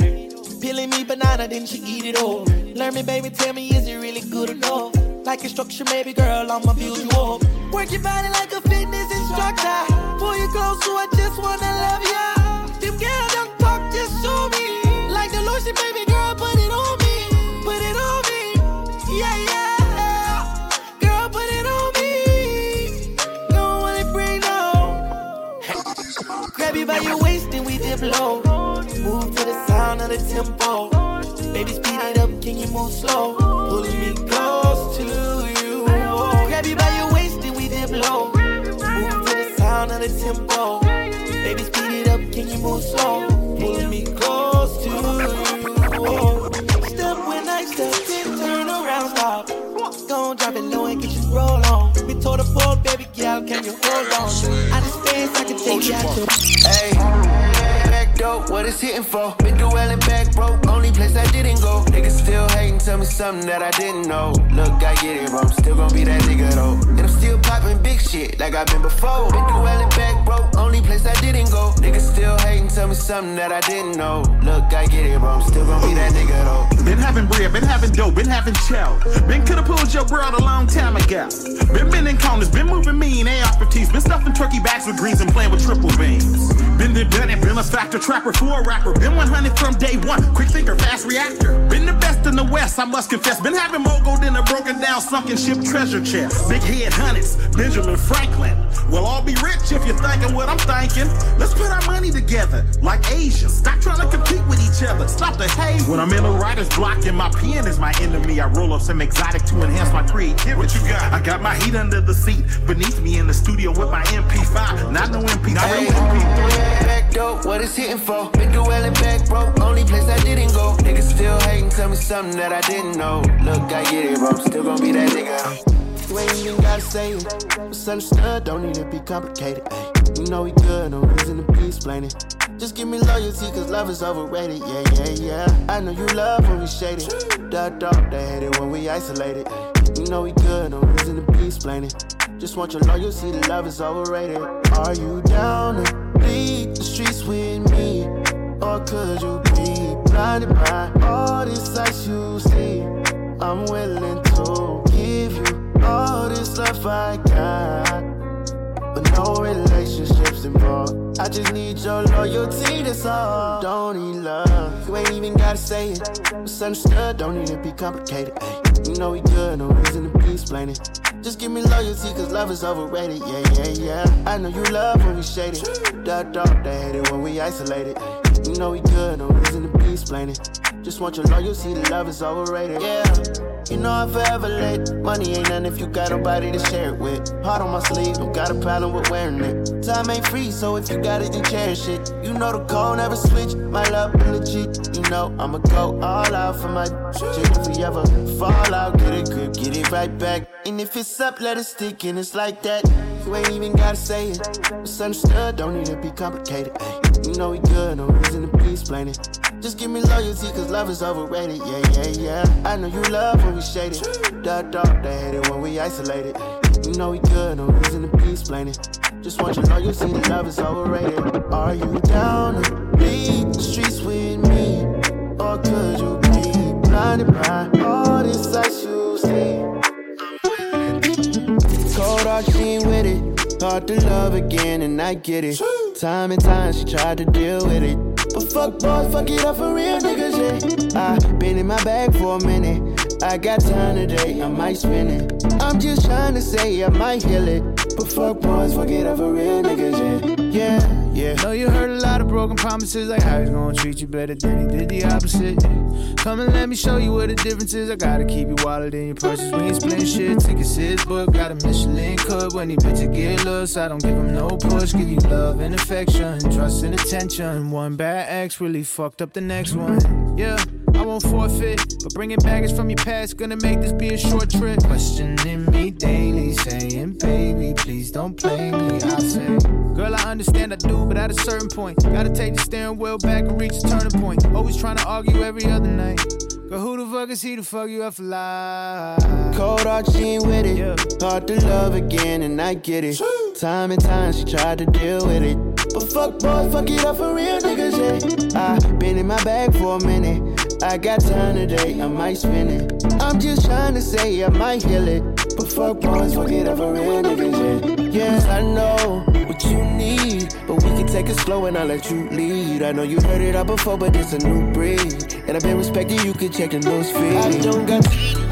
Peeling me banana, then she eat it all. Learn me, baby, tell me, is it really good enough? Like instruction, baby girl, I'ma build you up. Work your body like a fitness instructor. Pull you close, so I just wanna love ya. Them girls don't talk, just show me. Like the lotion, baby girl, by your waist and we dip low. Move to the sound of the tempo. Baby, speed it up, can you move slow? Pulling me close to you. Grab you by your waist and we dip low. Move to the sound of the tempo. Baby, speed it up, can you move slow? Pulling me close to you. Step when I step in, turn around, stop. Gon' drop it low and get you roll on. Me told the poor baby girl, can you hold on? Out of space, I can take you out to. Hey, what it's hitting for? Been and back broke, only place I didn't go. Niggas still hating, tell me something that I didn't know. Look, I get it, but I'm still gonna be that nigga though. And I'm still popping big shit like I've been before. Been and back broke, only place I didn't go. Niggas still hating, tell me something that I didn't know. Look, I get it, but I'm still gonna be that nigga though. Been having bread, been having dope, been having chow. Been coulda pulled your girl a long time ago. Been bending corners, been moving mean AR-15s. Been stuffing turkey bags with greens and playing with triple beams. Been done it, been a factor, trapper for a rapper. Been 100 from day one, quick thinker, fast reactor. Been the best in the West, I must confess. Been having more gold than a broken down sunken ship treasure chest. Big head hundreds, Benjamin Franklin. We'll all be rich if you're thinking what I'm thinking. Let's put our money together like Asians. Stop trying to compete with each other. Stop the hate. When I'm in a writer's block and my pen is my enemy, I roll up some exotic to enhance my creativity. What you got? I got my heat under the seat, beneath me in the studio with my MP5. Not no MP, not Hey, real MP. back dope, what it's hitting for? Been through and back broke, only place I didn't go. Niggas still hating, tell me something that I didn't know. Look, I get it, but I'm still gonna be that nigga. You ain't even gotta say it. Misunderstood, don't need to be complicated. Ay. You know we good, no reason to be explaining. Just give me loyalty, cause love is overrated. Yeah, yeah, yeah. I know you love when we shaded. Dot dog, they hate it when we isolated. You know we good, no reason to be explaining. Just want your loyalty, love is overrated. Are you down bleed the streets with me? Or could you be blinded by all these sights you see? I'm willing to give you all this love I got. No relationships involved. I just need your loyalty, that's all. Don't need love. You ain't even gotta say it. Misunderstood, don't need to be complicated. Ay, you know we good, no reason to be explaining. Just give me loyalty, cause love is overrated. Yeah, yeah, yeah. I know you love when we shaded. Dot dog, they hate it when we isolated. You know we good, no reason to be explaining. Just want your loyalty, the love is overrated. Yeah. You know I'm forever late. Money ain't nothing if you got nobody to share it with. Heart on my sleeve, don't got a problem with wearing it. Time ain't free, so if you got it, then cherish it. You know the code never switch. My love legit. You know I'ma go all out for my shit. If we ever fall out, get it grip, get it right back. And if it's up, let it stick, and it's like that. You ain't even gotta say it. It's understood, don't need to be complicated. Ay, you know we good, no reason to be explaining. Just give me loyalty, cause love is overrated. Yeah, yeah, yeah. I know you love when we shaded. Dot dog, they hate it when we isolated. You know we good, no reason to be explaining. Just want your loyalty, the love is overrated. Are you down to bleed the streets with me? Or could you be blinded by all this sights you see? Cold heart, she ain't with it. Hard to love again, and I get it. Time and time, she tried to deal with it. But fuck boys, fuck it up for real niggas, yeah. I been in my bag for a minute. I got time today, I might spend it. I'm just trying to say I might heal it. But fuck boys, fuck it up for real niggas, yeah. Yeah, yeah. Know you heard a lot of broken promises, like how he's gonna treat you better than he did the opposite. Come and let me show you what the difference is. I gotta keep you wallet in your purses. We ain't splitting shit. Take a sip, book. Got a Michelin cut when he bitch get loose. I don't give him no push. Give you love and affection, trust and attention. One bad ex really fucked up the next one. Yeah. I won't forfeit, but bringing baggage from your past gonna make this be a short trip. Questioning me daily, saying, baby, please don't play me. I say, girl, I understand I do, but at a certain point, gotta take the steering wheel back and reach a turning point. Always trying to argue every other night. Girl, who the fuck is he to fuck you up for life? Cold heart, she ain't with it. Hard to love again, and I get it. Time and time, she tried to deal with it. But fuck boys, fuck it up for real niggas, yeah. I been in my bag for a minute. I got time today, I might spend it. I'm just trying to say I might heal it. But fuck boys, fuck it for real niggas, yeah. I know what you need. But we can take it slow and I'll let you lead. I know you heard it all before, but it's a new breed. And I've been respecting you, can check the news feed. I don't got.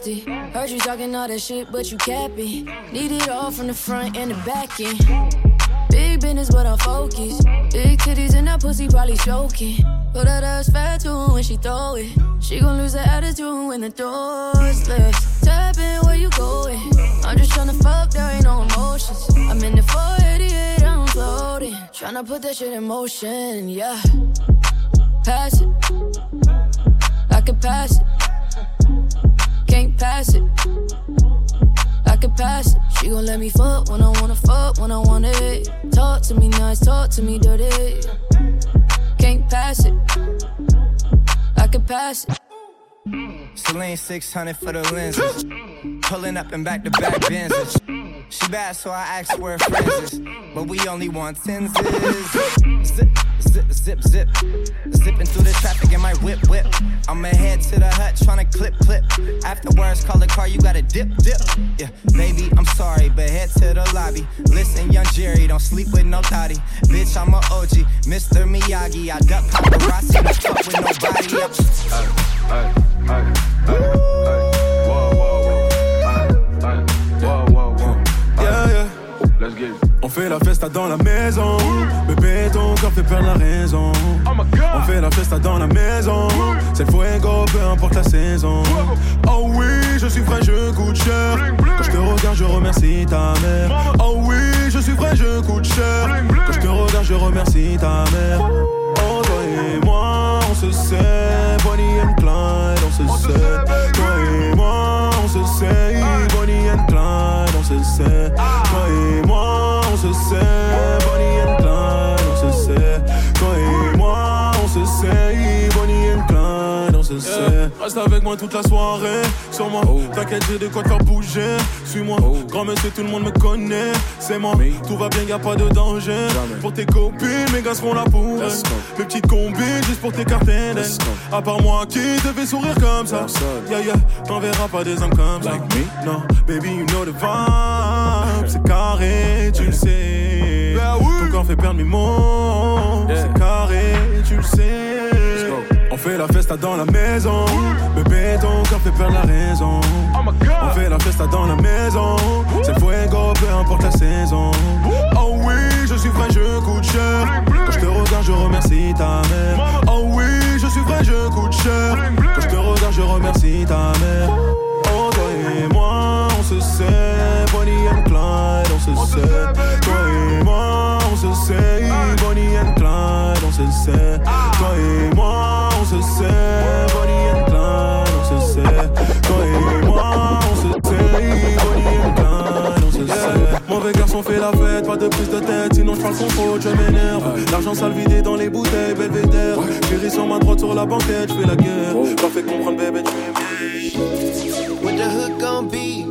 Heard you talking all that shit, but you capping. Need it all from the front and the back end. Big business, but I'm focused. Big titties and that pussy probably choking. But that ass fat too when she throw it. She gon' lose her attitude when the door's left. Tap in where you going. I'm just tryna fuck, there ain't no emotions. I'm in the 488, I'm floating. Tryna put that shit in motion, yeah. Pass it. I can pass it. Pass it. I can pass it. She gon' let me fuck when I wanna fuck, when I want it. Talk to me nice, talk to me dirty. Can't pass it. I can pass it. Celine 600 for the lenses. Pulling up in back to back Benzes. She bad, so I asked where her friends is. But we only want tens. Zip, zip, zip, zip. Zipping through the traffic in my whip, whip. I'ma head to the hut, tryna clip, clip. Afterwards, call the car, you gotta dip, dip. Yeah, baby, I'm sorry, but head to the lobby. Listen, young Jerry, don't sleep with no thotty. Bitch, I'm a OG, Mr. Miyagi. I duck paparazzi, don't fuck with nobody. I'm, Yeah, On fait la festa dans la maison. Bébé, ton corps fait perdre la raison. On fait la festa dans la maison. C'est le fuego, peu importe la saison. Oh oui, je suis frais, je coûte cher. Quand je te regarde, je remercie ta mère. Oh oui, je suis frais, je coûte cher. Quand je te regarde, je remercie ta mère. Oh, toi et moi, on se sait. Bonnie and Clyde, on se sait. Toi et moi, on se sait. Bonnie Reste avec moi toute la soirée. Sur moi, t'inquiète, j'ai de quoi te faire bouger. Suis-moi, grand monsieur, tout le monde me connaît. C'est moi, tout va bien, y a pas de danger. Pour tes copines, mes gars seront là pour elles. Mes petites combines, juste pour t'écarter d'elles. À part moi qui te fait sourire comme ça. Yeah, yeah, t'en verras pas des hommes comme ça. Non, baby, you know the vibe. C'est carré, tu le sais. Ton corps fait perdre mes mots. C'est carré, tu le sais. On fait la festa dans la maison. Bébé, ton corps fait perdre la raison. On fait la festa dans la maison. C'est fuego, peu importe la saison. Oh oui, je suis frais, je coûte cher. Quand je te regarde, je remercie ta mère. Oh oui, je suis frais, je coûte cher. Quand je te regarde, je remercie ta mère. Oh, toi et moi, on se sait. Bonnie and Clyde, on se sait. Toi et moi, on se sait. Bonnie and Clyde, on se sait. Toi et moi, on se sait. Bonnie and Clyde, on se sait. Toi et moi, on se sait. Bonnie and Clyde, sait. Mauvais garçon fait la fête, pas de prise de tête, sinon je parle sans faute, je m'énerve. L'argent sale vidé dans les bouteilles, belvédère. Chérie sur ma droite sur la banquette, je fais la guerre. Pas fait comprendre, bébé, tu What the hook gon' be?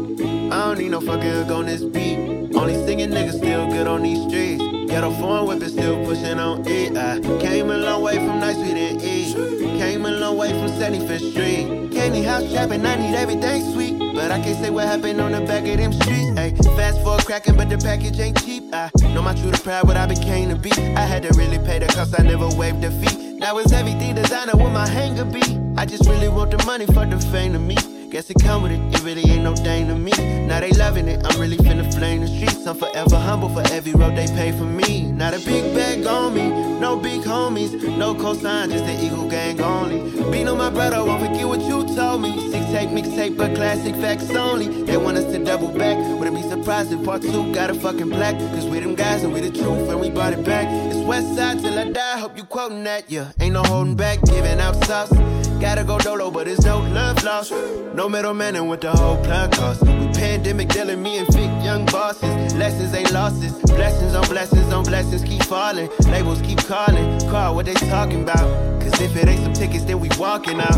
I don't need no fucking hook on this beat. Only singing niggas still good on these streets. Ghetto foreign whipping still pushing on it. I came a long way from nights we didn't eat. Came a long way from 75th Street. Candy house trapping, I need everything sweet. But I can't say what happened on the back of them streets. Ay, fast forward cracking, but the package ain't cheap. I know my true to pride, what I became to be. I had to really pay the cost, I never waived fee. Now it's everything designer with my hanger be. I just really want the money for the fame to me. Guess it come with it, it really ain't no thing to me. Now they loving it, I'm really finna flame the streets. I'm forever humble for every road they pay for me. Not a big bag on me, no big homies, no cosign, just the Eagle Gang only. Beat on my brother, won't forget what you told me. Six tape, mixtape, but classic facts only. They want us to double back, wouldn't be surprised if part two got a fucking black. Cause we them guys and we the truth and we brought it back. It's West Side till I die, hope you quoting that, yeah. Ain't no holding back, giving out sauce. Gotta go dolo, but it's no love lost. No middleman and what the whole plug cost. We pandemic dealing, me and Vic, young bosses. Lessons ain't losses. Blessings on blessings on blessings keep falling. Labels keep calling. Call what they talking about. Cause if it ain't some tickets, then we walking out.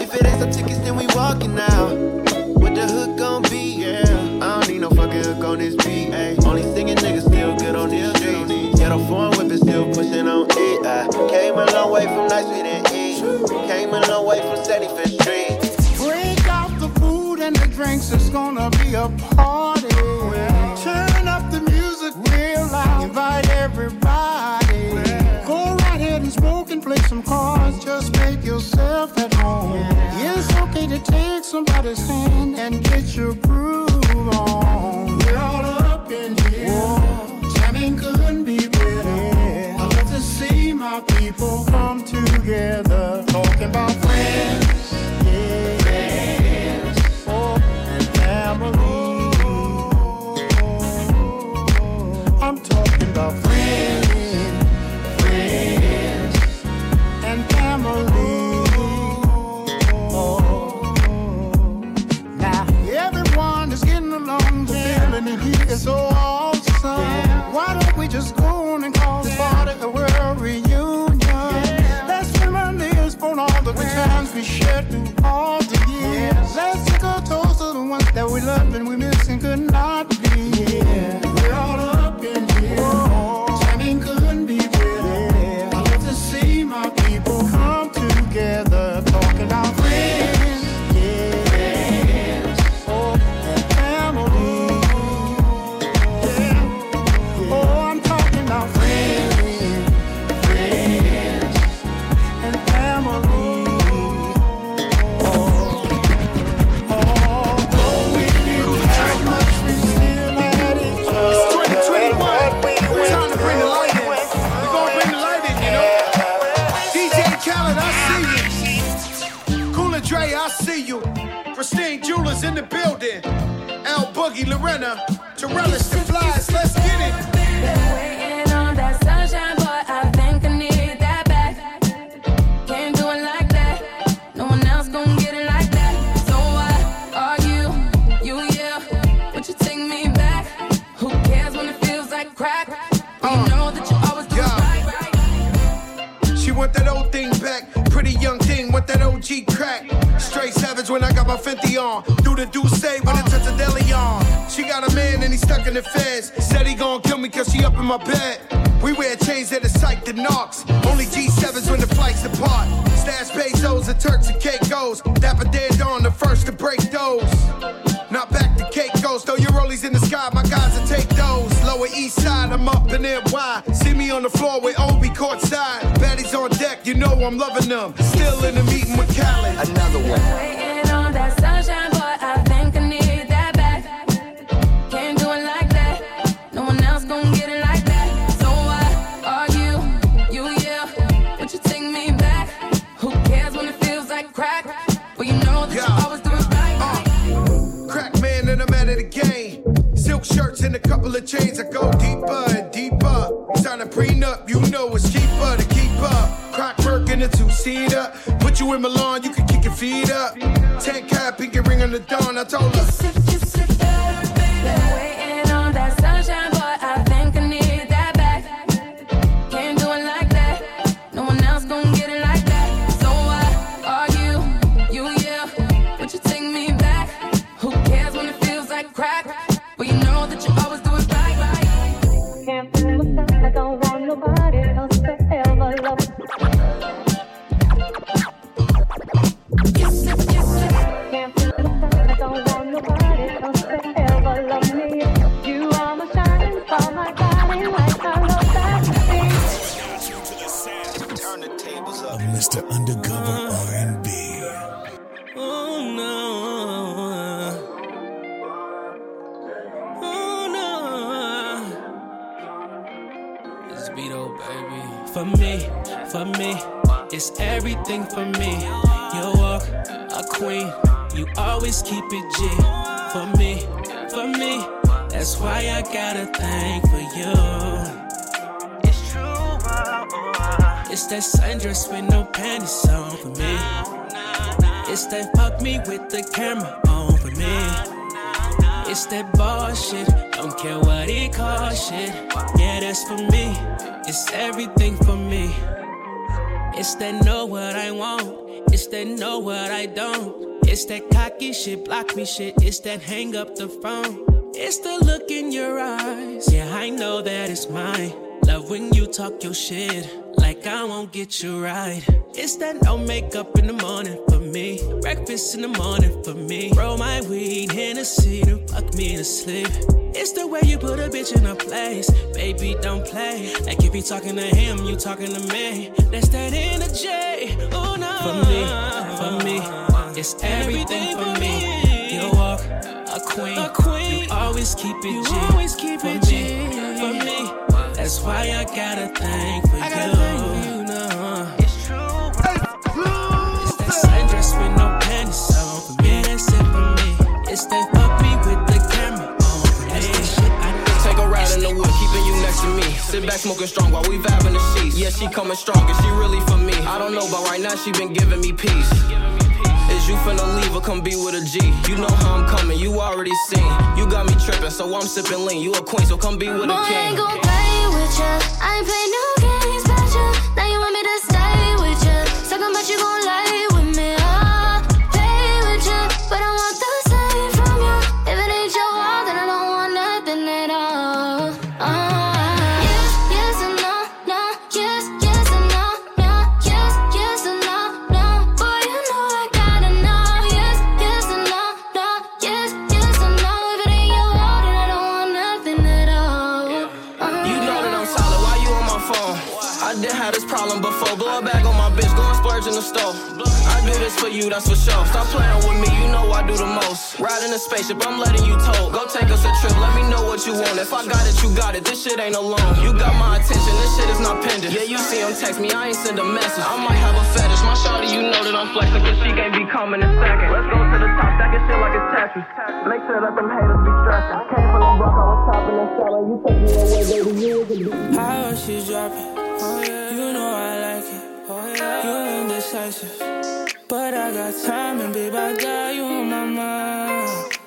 If it ain't some tickets, then we walking out. What the hook gon' be? Yeah. I don't need no fucking hook on this beat. Ay. Only singing niggas still good on this street. Ghetto foreign whipping still pushing on it. I came a long way from nights we didn't eat. Came a long way from 75th Street and the drinks, it's gonna be a party. Well, Turn up the music real loud, invite everybody. Well, Go right ahead and smoke and play some cards, just make yourself at home. Yeah. It's okay to take somebody's hand and get your groove. Lorena, Torellis, the Flies. Let's get it. Waiting on that sunshine, boy, I think I need that back. Can't do it like that. No one else gon' get it like that. So why argue? You, yeah. Would you take me back? Who cares when it feels like crack? You uh, know that you always do right, right. She want that old thing back. Pretty young thing, want that OG crack. Straight savage when I got my 50 on. Do the do stuck in the feds. Said he gon' kill me cause she up in my bed. We wear chains that are psyched to knocks. Only G7s when the flights depart. Stash pesos and Turks and Caicos. Dapper dead on the first to break those. Not back to Caicos, throw your rollies in the sky, my guys will take those. Lower east side, I'm up in wide. See me on the floor with Obi courtside. Baddies on deck, you know I'm loving them. Still in the meeting with Khaled. Another one. Of chains. I go deeper and deeper. Sign a prenup, you know it's cheaper to keep up. Crack work in a two seater. Put you in Milan, you can kick your feet up. Ten cap, pinky ring on the dawn. I told her. Thing for you. It's true. Uh-uh. It's that sundress with no panties on for me. It's that fuck me with the camera on for me. It's that bullshit, don't care what it costs shit. Yeah, that's for me. It's everything for me. It's that know what I want. It's that know what I don't. It's that cocky shit, block me shit. It's that hang up the phone. It's the look in your eyes. Yeah, I know that it's mine. Love when you talk your shit. Like I won't get you right. It's that no makeup in the morning for me. Breakfast in the morning for me. Roll my weed, Hennessy, and fuck me to sleep. It's the way you put a bitch in a place. Baby, don't play. Like if you talking to him, you talking to me. That's that energy. Oh no. For me, for me, it's everything for me a queen. A queen. You always keep it you G. Always keep it G. For me. That's why I gotta thank for I you. Thing you know. It's true. It's that sundress with no panties on for me. That's it for me. It's that fuck me with the camera on for me. Take a ride in the woods, keeping you next to me. Sit back, smoking strong while we vibing the sheets. Yeah, she coming strong, and she really for me. I don't know, but right now she been giving me peace. Is you finna leave or come be with a G? You know how I'm coming, you already seen. You got me tripping, so I'm sipping lean. You a queen, so come be with Boy, a I king. ain't gon' play with ya. I ain't play no and store. I do this for you, that's for sure. Stop playing with me, you know I do the most. Ride in a spaceship, I'm letting you tow. Go take us a trip, let me know what you want. If I got it, you got it. This shit ain't alone. You got my attention, this shit is not pending. Yeah, you see him text me, I ain't send a message. I might have a fetish, my shawty, you know that I'm flexing, cause she can't be coming in second. Let's go to the top, stacking shit like it's Tetris. Make sure that them haters be stressing. I came from the broke, I was topping and selling. You take me away, baby, you was a. How she's dropping. Oh, yeah. You know I yeah. You indecisive. But I got time, and babe, I got you on my mind.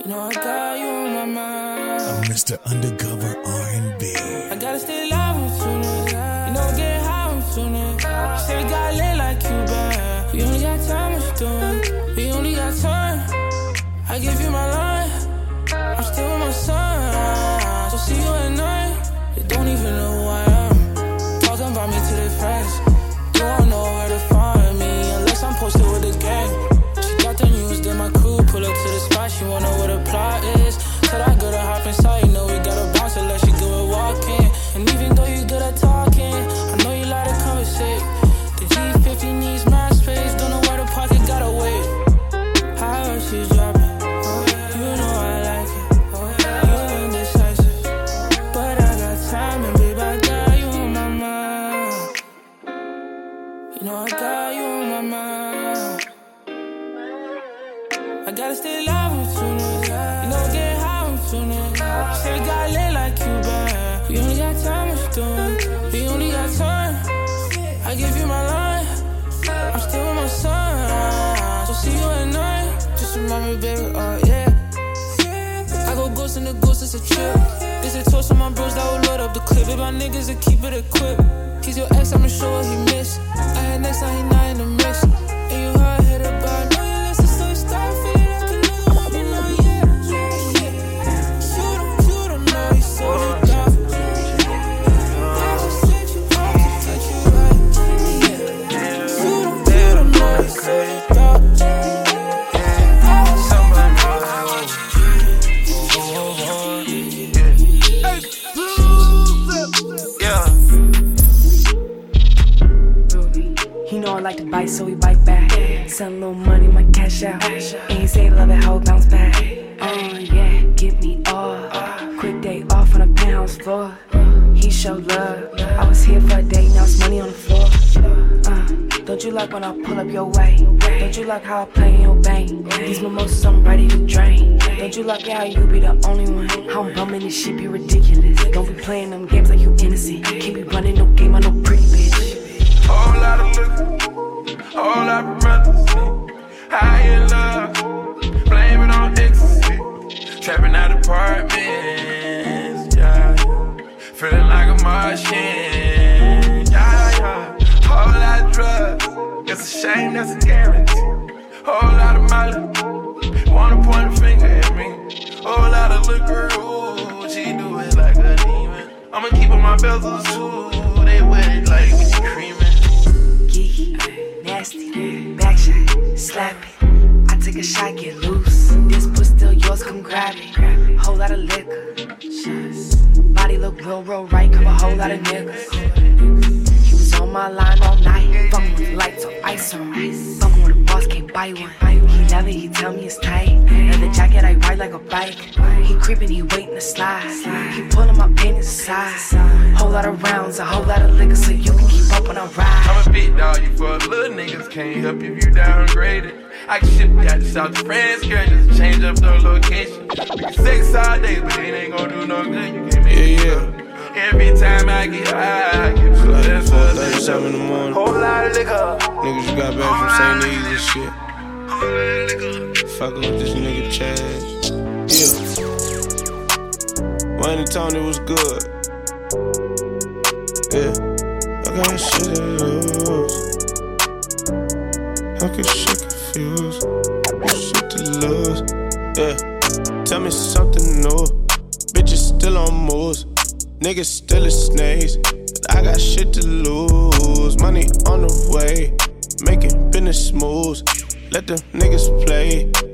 You know I got you on my mind. I'm Mr. Undercover R&B. I gotta stay alive with you, nigga. You know, I get high with you, nigga. Say we got lit like you been. We only got time, what you doing? We only got time. I give you my line. Trapping out apartments, yeah. Feeling like a Martian, yeah, yeah. Whole lot of drugs, it's a shame, that's a guarantee. Whole lot of money, wanna point a finger at me. Whole lot of liquor, ooh, she do it like a demon. I'ma keep on my bezels too, they wet like creaming. geeky, nasty, back shot, slap it. I take a shot, get loose. This puss still yours, come grab it. Whole lot of liquor. Body look real, real right, cover a whole lot of niggas. He was on my line all night, fucking with lights on ice on ice. Fucking with a boss, can't buy one. He love it, he tell me it's tight. Leather jacket, I ride like a bike. He creeping, he waiting to slide. He pulling my panties aside. Whole lot of rounds, a whole lot of liquor, so you can keep up when I ride. I'm a big dog, you for little niggas can't help if you downgraded. I can ship that to South to France, girl, just change up the location. We can sex all day, but it ain't gonna do no good. You can't make yeah, yeah. Every time I get high, I get flooded. 4:37 in the morning. Whole lot of liquor. Niggas just got back from St. Needs and shit. Fucking with this nigga Chaz. Yeah. Wayne and Tony was good. Yeah. I got shit to lose. I can shit confused. Shit to lose. Yeah. Tell me something new. Bitches still on moves. Niggas still a snakes. But I got shit to lose. Money on the way. Making business moves. Let them niggas play.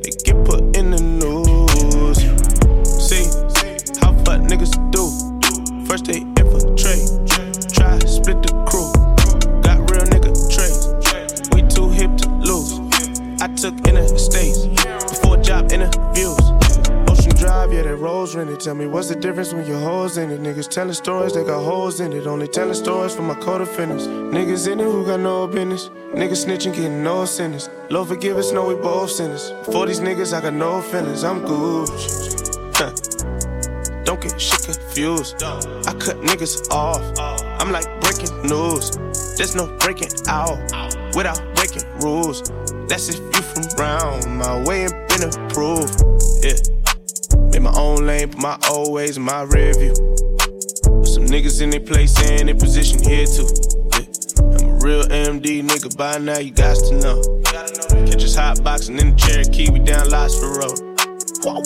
Rented. Tell me what's the difference when your hoes in it? Niggas telling stories, they got holes in it. Only telling stories for my co-defendants. Niggas in it who got no business. Niggas snitching, getting no sentence. Lord forgive us, know we both sinners. For these niggas, I got no feelings. I'm Gucci. Huh. Don't get shit confused. I cut niggas off. I'm like breaking news. There's no breaking out without breaking rules. That's if you from round my way and been approved. Yeah. My own lane, put my old ways in my rear view. Put some niggas in their place and in position here too. Yeah. I'm a real MD nigga by now, you guys to know. Catch us hot boxing in the Cherokee, we down lots for road. Whoa.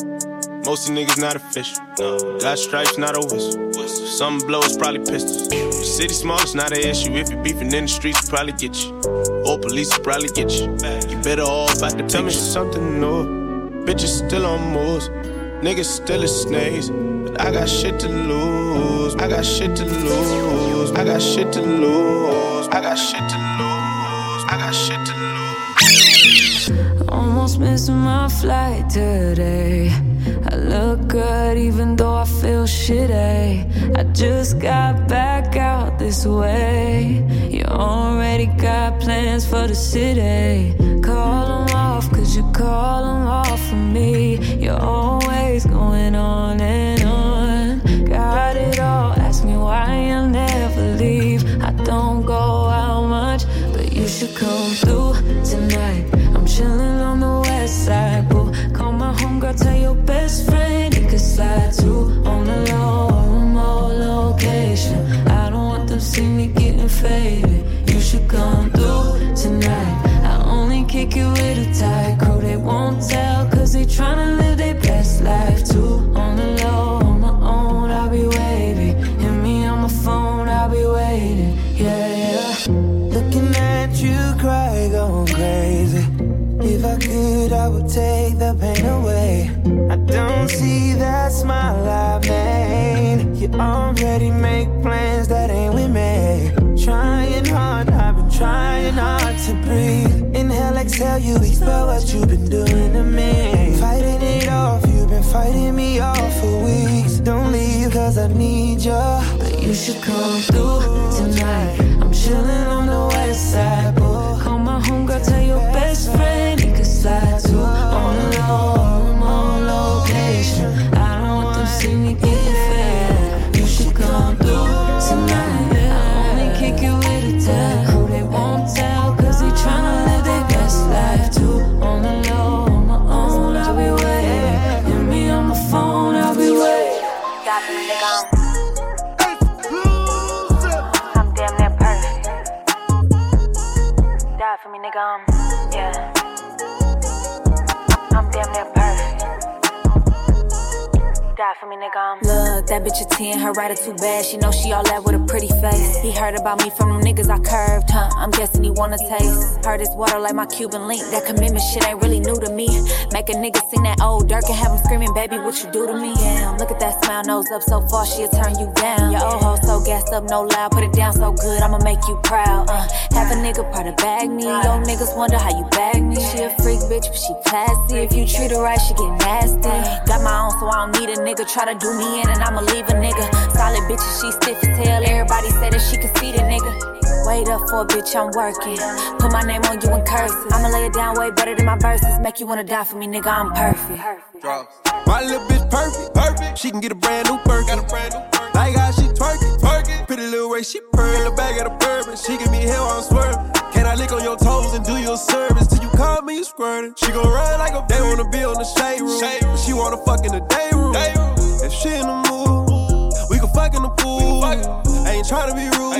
Most of niggas not official. No. Got stripes, not a whistle. Some blows probably pistols. The city small, it's not an issue. If you beefing in the streets, probably get you. Or police will probably get you. You better off out the Tell me something new. Bitches still on moves. Niggas still a snails. But I got shit to lose. I got shit to lose. I got shit to lose. I got shit to lose. I got shit to lose. Almost missing my flight today. I look good even though I feel shitty. I just got back out this way. You already got plans for the city. Call them off, cause you call them off for me. You're always going on and on. Got it all, ask me why I'll never leave. I don't go out much, but you should come through tonight. I'm chilling on the west side, boo. Call my homegirl, tell your best friend he could slide too on the low, remote location. I don't want them see me getting faded. You should come through tonight. I only kick it with a tight crew. Take the pain away. I don't see that smile I made. You already make plans that ain't with me. Trying hard, I've been trying hard to breathe. Inhale, exhale, you expel what you've been doing to me. Fighting it off, you've been fighting me off for weeks. Don't leave, cause I need you. But you should come through tonight. I'm chilling on the west side. Call my homegirl, tell your best friend slide too. On low, remote location. I Die that bitch a 10, her rider too bad. She know she all that with a pretty face. He heard about me from them niggas I curved, huh? I'm guessing he wanna taste. Heard his water like my Cuban link. That commitment shit ain't really new to me. Make a nigga sing that old Dirk and have him screaming, baby, what you do to me? Damn, look at that smile, nose up so far, she'll turn you down. Your old hoe so gassed up, no loud, put it down so good, I'ma make you proud. Uh, have a nigga part to bag me. Yo, niggas wonder how you bag me. She a freak bitch, but she classy. If you treat her right, she get nasty. Got my own, so I don't need a nigga. Try to do me in and I'ma leave a nigga. Solid bitches, she stiff as hell. Everybody say that she can see the nigga. Wait up for a bitch, I'm working. Put my name on you in cursive. I'ma lay it down way better than my verses. Make you wanna die for me, nigga, I'm perfect. My little bitch perfect, perfect. She can get a brand new Birkin. Got a brand new Birkin. Like how she twerking, twerking. Pretty little way she purr the back of the bourbon. She give me hell, I'm swerving. Can I lick on your toes and do your service till you call me squirting? She gon' run like a they wanna be on the shade room. But she wanna fuck in the day room. If she in the mood, we can fuck in the pool. I ain't tryna be rude.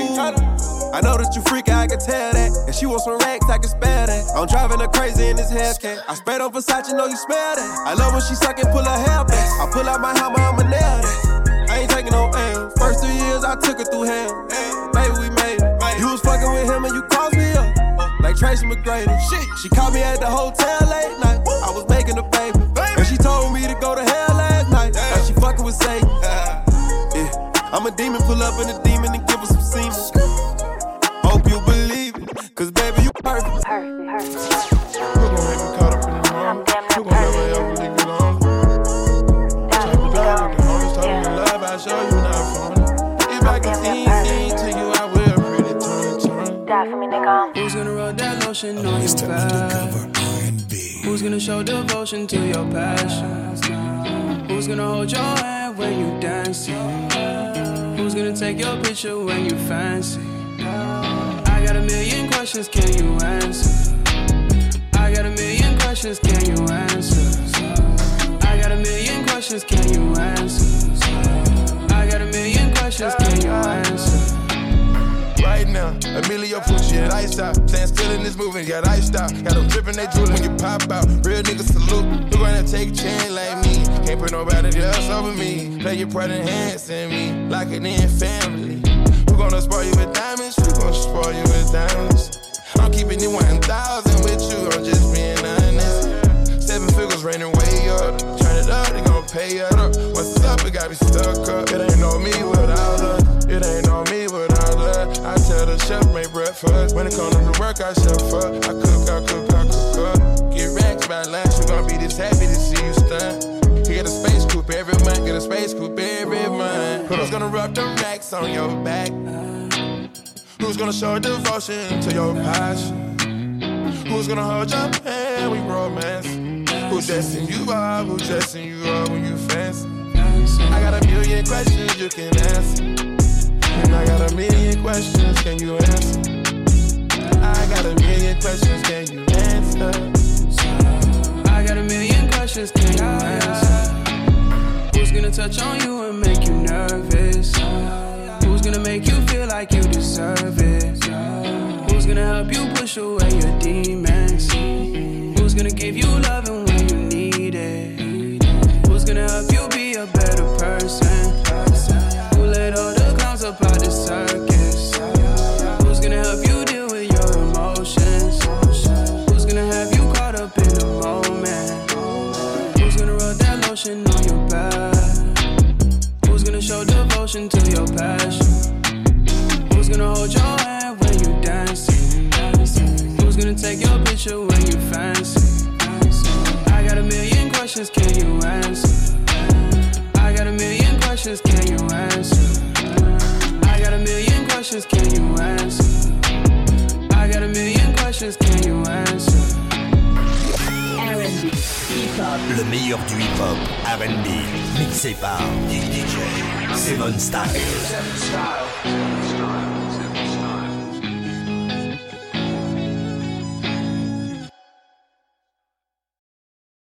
I know that you freak, I can tell that. And she wants some racks, I can spare that. I'm driving her crazy in this Hellcat. I sprayed on Versace, know you smell that. I love when she suck and pull her hair back. I pull out my hammer, I'ma nail that. I ain't taking no L. First two years, I took her through hell. Baby, we made it. You was fucking with him and you crossed me up. Like Tracy McGrady. Shit. She called me at the hotel late night. I was making a baby. And she told me to go to hell last night. Now she fucking with Satan. Yeah. I'm a demon, pull up in a demon and give her some semen. Hope you believe it. Cause baby, you perfect. You gon' have me caught up in the moment. You gon' never ever leave me alone. Type of dog with the homies, type of love, I show you not phony. If I can see to you, I will pretty turn, turn. Die for me, nigga. Who's gonna rub that lotion on your back? Who's gonna show devotion to your passion? Who's gonna hold your hand when you dancing? Who's gonna take your picture when you fancy? I got a million questions, can you answer? I got a million questions, can you answer? I got a million questions, can you answer? I got a million questions, can you answer? Right now, Emilio Pucci at ice out. Stand still in this movement, got iced out. Got dripping, they drool when you pop out. Real niggas salute. You gonna take a chance like me. Can't put nobody else over me. Play your part enhancing me. Like it in family. Who gonna spoil you with diamonds? Who gonna spoil you with diamonds? I'm keeping it 1,000 with you, I'm just being honest. Seven figures raining way up. Turn it up, they gon' pay up. What's up, it got me stuck up. It ain't no me without her. It ain't no me without her. I tell the chef make breakfast. When it come to the work, I chef up. I cook, I cook, Get racks by lunch, you gon' be this happy to see you stunt. You get a space coupe every month, get a space coupe every month. Who's gonna rub them racks on your back? Who's gonna show devotion to your passion? Who's gonna hold your hand when romance? Who's dressing you up? Who's dressing you up when you fancy? I got a million questions you can ask. And I got a million questions, can you answer? I got a million questions, can you answer? I got a million questions, can you answer? Who's gonna touch on you and make you nervous? Who's gonna make you feel like you deserve it? Who's gonna help you push away your demons? Who's gonna give you loving when you need it? Who's gonna help you be a better person? Questions, can you answer? I got a million questions, can you answer? I got a million questions, can you answer? I got a million questions, can you answer? Le meilleur du hip-hop, R&B, mixé par DJ Seven Style.